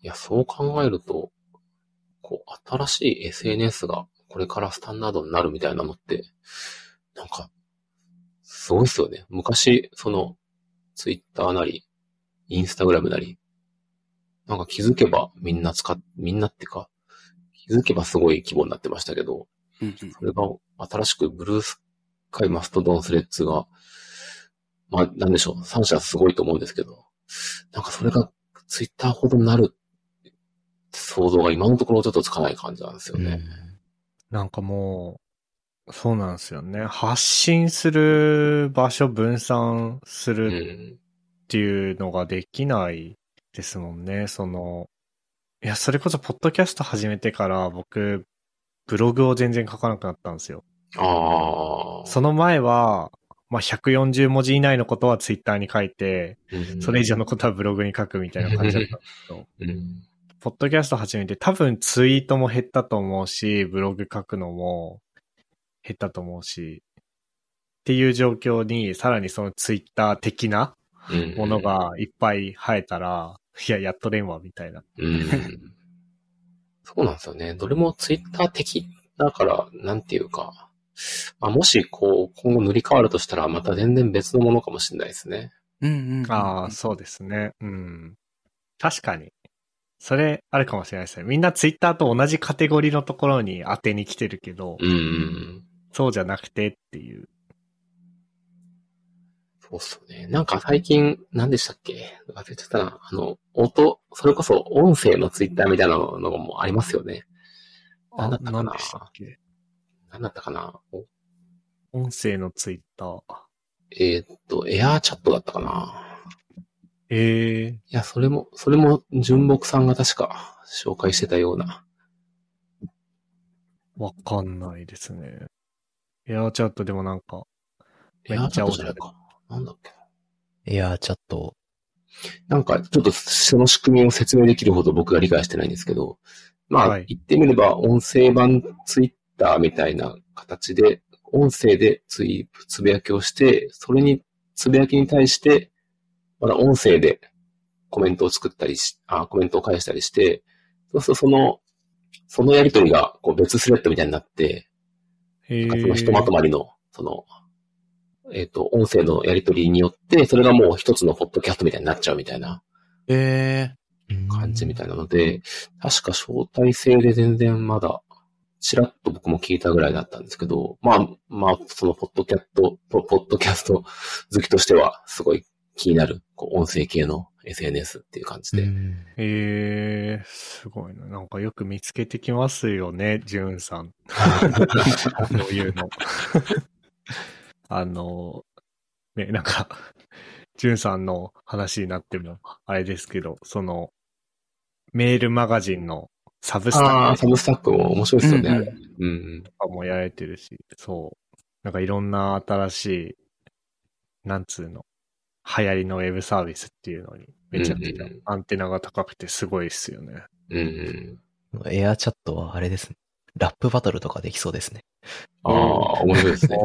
いや、そう考えると、こう、新しい SNS がこれからスタンダードになるみたいなのって、なんか、すごいっすよね。昔、その、ツイッターなり、インスタグラムなり、なんか気づけばみんな使っ、みんなってか、気づけばすごい規模になってましたけど、うんうんそれが新しくブルースカイマストドンスレッズが、まあ、なんでしょう、3社すごいと思うんですけど、なんかそれがツイッターほどになる想像が今のところちょっとつかない感じなんですよね。なんかもう、そうなんですよね。発信する場所分散すうるん。っていうのができないですもんね。その、いや、それこそポッドキャスト始めてから僕、ブログを全然書かなくなったんですよ。ああ。その前は、まあ、140文字以内のことはツイッターに書いて、うんそれ以上のことはブログに書くみたいな感じだったんですけど、うん。ポッドキャスト始めて多分ツイートも減ったと思うし、ブログ書くのも減ったと思うし、っていう状況にさらにそのツイッター的なうんもの、がいっぱい生えたら、いや、やっとれんわ、みたいな。うん。そうなんですよね。どれもツイッター的だから、なんていうか、まあ、もしこう、今後塗り替わるとしたら、また全然別のものかもしれないですね。うんうんうん。ああ、そうですね。うん。確かに。それ、あるかもしれないですね。みんなツイッターと同じカテゴリーのところに当てに来てるけど、うんうん。そうじゃなくてっていう。そうっすよね。なんか最近、何でしたっけ？忘れちゃったな。あの、音、それこそ音声のツイッターみたいなのもありますよね。何だったかな？何だったかな？お？音声のツイッター。えーっと、エアーチャットだったかなええいや、それも、それも、純木さんが確か紹介してたような。わかんないですね。Airchat でもなんか、 Airchat じゃないか。なんだっけ Airchat。なんか、ちょっとその仕組みを説明できるほど僕が理解してないんですけど、まあ、はい。言ってみれば音声版ツイッターみたいな形で、音声でつい、つぶやきをして、それに、つぶやきに対して、まだ音声でコメントを作ったりし、あ、コメントを返したりして、そうするとその、そのやりとりがこう別スレッドみたいになって、へえそのひとまとまりの、その、えっ、と、音声のやりとりによって、それがもう一つのポッドキャストみたいになっちゃうみたいなえ感じみたいなので、確か招待制で全然まだ、ちらっと僕も聞いたぐらいだったんですけど、まあ、まあ、そのポッドキャスト、ポポッドキャスト好きとしては、すごい気になる、こう、音声系の SNS っていう感じで。うんええすごいな。なんかよく見つけてきますよね、ジュンさん。そういうの。あの、ね、なんか、ジュンさんの話になっても、あれですけど、その、メールマガジンのサブスタああ、ッサブスタックも面白いですよね、うん。うんうん。とかもやられてるし、そう。なんかいろんな新しい、なんつうの、流行りのウェブサービスっていうのに、めちゃくちゃアンテナが高くてすごいっすよね。うんうん。エアーチャットはあれですね。ラップバトルとかできそうですね。ああ、面白いですね。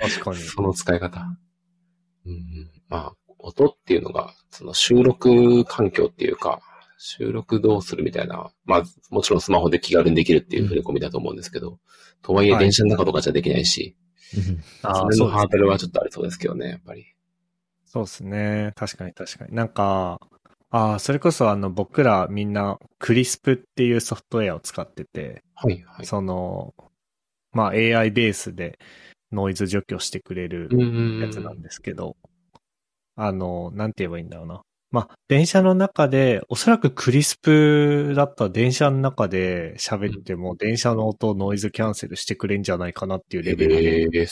確かに。その使い方。うんうん、まあ、音っていうのが、その収録環境っていうか、収録どうするみたいな、まあ、もちろんスマホで気軽にできるっていう触れ込みだと思うんですけど、とはいえはい電車の中とかじゃできないし、あそーそれのハードルはちょっとありそうですけどね、やっぱり。そうですね。確かに確かに。なんか、ああ、それこそあの僕らみんなクリスプっていうソフトウェアを使ってて、はい、はい。その、まあ AI ベースでノイズ除去してくれるうんやつなんですけど、あの、なんて言えばいいんだろうな。まあ、電車の中で、おそらくクリスプだったら電車の中で喋っても、電車の音をノイズキャンセルしてくれんじゃないかなっていうレベルで。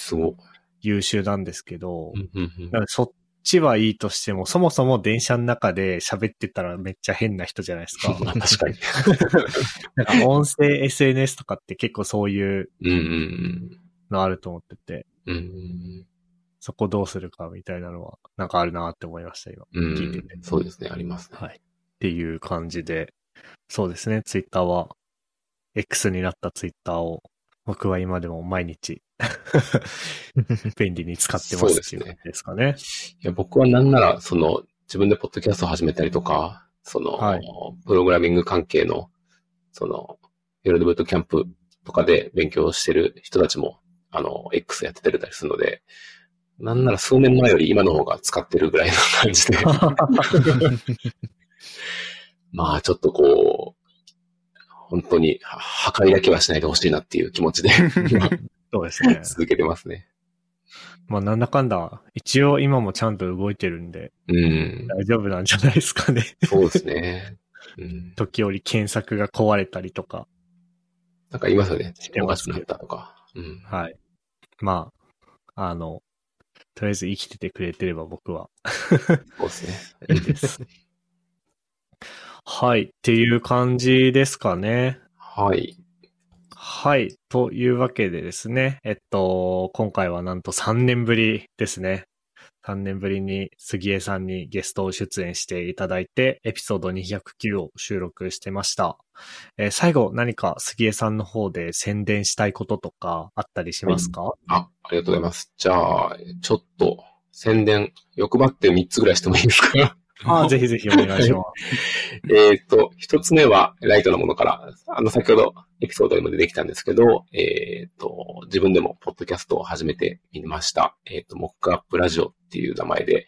優秀なんですけど、そっちはいいとしても、そもそも電車の中で喋ってたらめっちゃ変な人じゃないですか。まあ確かに。なんか音声 SNS とかって結構そういうのあると思ってて。うん。うんそこどうするかみたいなのは、なんかあるなって思いました、今。うん聞いてて。そうですね、ありますね。はい。っていう感じで、そうですね、ツイッターは、X になったツイッターを、僕は今でも毎日、便利に使ってまそうですっていう感じですかね。いや、僕はなんなら、その、自分でポッドキャストを始めたりとか、その、はい。プログラミング関係の、その、フィールドブートキャンプとかで勉強してる人たちも、あの、X やってたりするので、なんなら数年前より今の方が使ってるぐらいな感じで、まあちょっとこう、本当には破壊だけはしないでほしいなっていう気持ちで そうですね。続けてますね。まあなんだかんだ、一応今もちゃんと動いてるんで、うん。大丈夫なんじゃないですかね。そうですね。うん。時折検索が壊れたりとか。なんか言いますよね。してますおかしくなったとか。うん。はい。まあ、あの、とりあえず生きててくれてれば僕はそうですね。いいです。はい。っていう感じですかね。はい。はい。というわけでですね。えっと、今回はなんと3年ぶりですね。3年ぶりに杉江さんにゲストを出演していただいて、エピソード209を収録してました。えー最後何か杉江さんの方で宣伝したいこととかあったりしますか、あ、ありがとうございます。じゃあ、ちょっと、宣伝、欲張って3つぐらいしてもいいですか？ああ、ぜひぜひお願いします。えっと、一つ目は、ライトなものから、あの、先ほどエピソードでも出てきたんですけど、えっと、自分でもポッドキャストを始めてみました。えっと、モックアップラジオっていう名前で、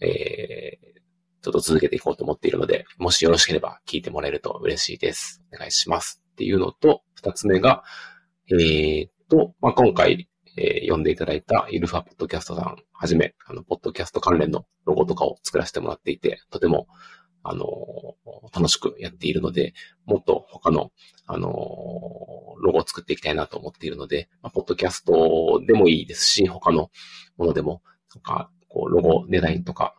えー、ちょっと続けていこうと思っているので、もしよろしければ聞いてもらえると嬉しいです。お願いします。っていうのと、二つ目が、えーっと、まあ、今回、えー読んでいただいたイルファポッドキャストさんはじめ、あの、ポッドキャスト関連のロゴとかを作らせてもらっていて、とても、あの楽しくやっているので、もっと他の、あのロゴを作っていきたいなと思っているので、まあ、ポッドキャストでもいいですし、他のものでも、なんか、こう、ロゴデザインとか、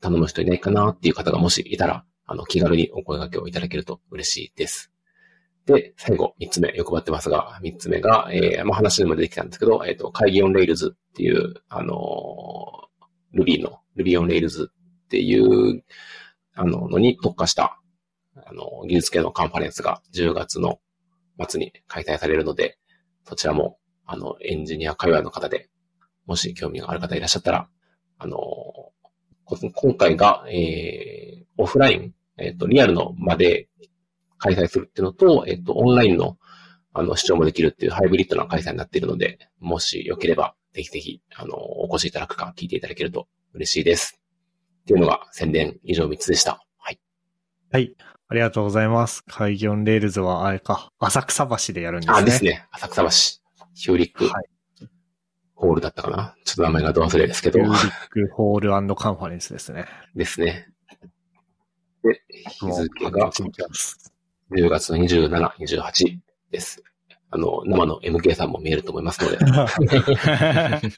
頼む人いないかなっていう方がもしいたら、あの、気軽にお声掛けをいただけると嬉しいです。で、最後、三つ目、欲張ってますが、三つ目が、えー、まあ、話にも出てきたんですけど、えっ、と、会議オンレイルズっていう、あのー、Ruby の、Ruby on Rails っていう、あの、のに特化した、あの、技術系のカンファレンスが10月の末に開催されるので、そちらも、あの、エンジニア界隈の方で、もし興味がある方いらっしゃったら、あの、こ今回が、えー、オフライン、えっ、と、リアルの場で開催するっていうのと、えっ、と、オンラインの、あの、視聴もできるっていうハイブリッドな開催になっているので、もしよければ、ぜひぜひ、あの、お越しいただくか聞いていただけると嬉しいです。っていうのが宣伝以上3つでした。はい。はい。ありがとうございます。 Kaigi on Rails はあれか、浅草橋でやるんですね。あ、ですね。浅草橋。ヒューリックはいホールだったかな。ちょっと名前がど忘れですけどヒューリックホールカンファレンスですね。ですね。で、日付がもうパッと見てます10月の27、28です。あの、生の MK さんも見えると思いますので。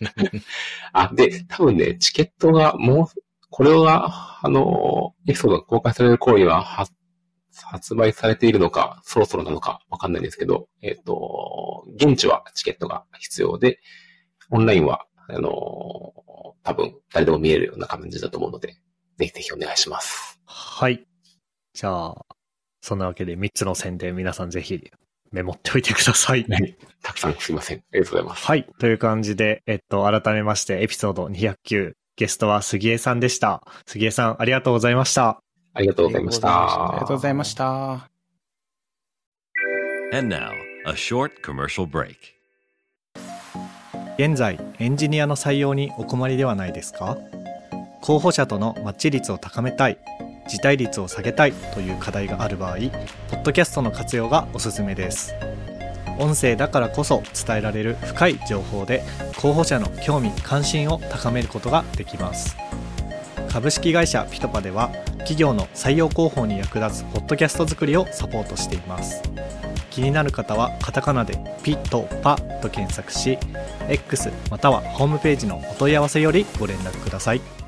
あ、で、多分ね、チケットがもう、これは、あの、エピソードが公開される頃には、は発売されているのか、そろそろなのかわかんないんですけど、えっ、と、現地はチケットが必要で、オンラインは、あの、多分誰でも見えるような感じだと思うので、ぜひぜひお願いします。はい。じゃあ、そんなわけで3つの宣伝皆さんぜひメモっておいてください。はいたくさんすいません。ありがとうございます。はい。という感じで、えっと、改めまして、エピソード209、ゲストは杉江さんでした。杉江さん、ありがとうございました。ありがとうございました。ありがとうございました。And now, a short commercial break. 現在、エンジニアの採用にお困りではないですか？候補者とのマッチ率を高めたい、辞退率を下げたいという課題がある場合、ポッドキャストの活用がおすすめです。音声だからこそ伝えられる深い情報で候補者の興味関心を高めることができます。株式会社ピトパでは企業の採用広報に役立つポッドキャスト作りをサポートしています。気になる方はカタカナでピトパと検索し X またはホームページのお問い合わせよりご連絡ください。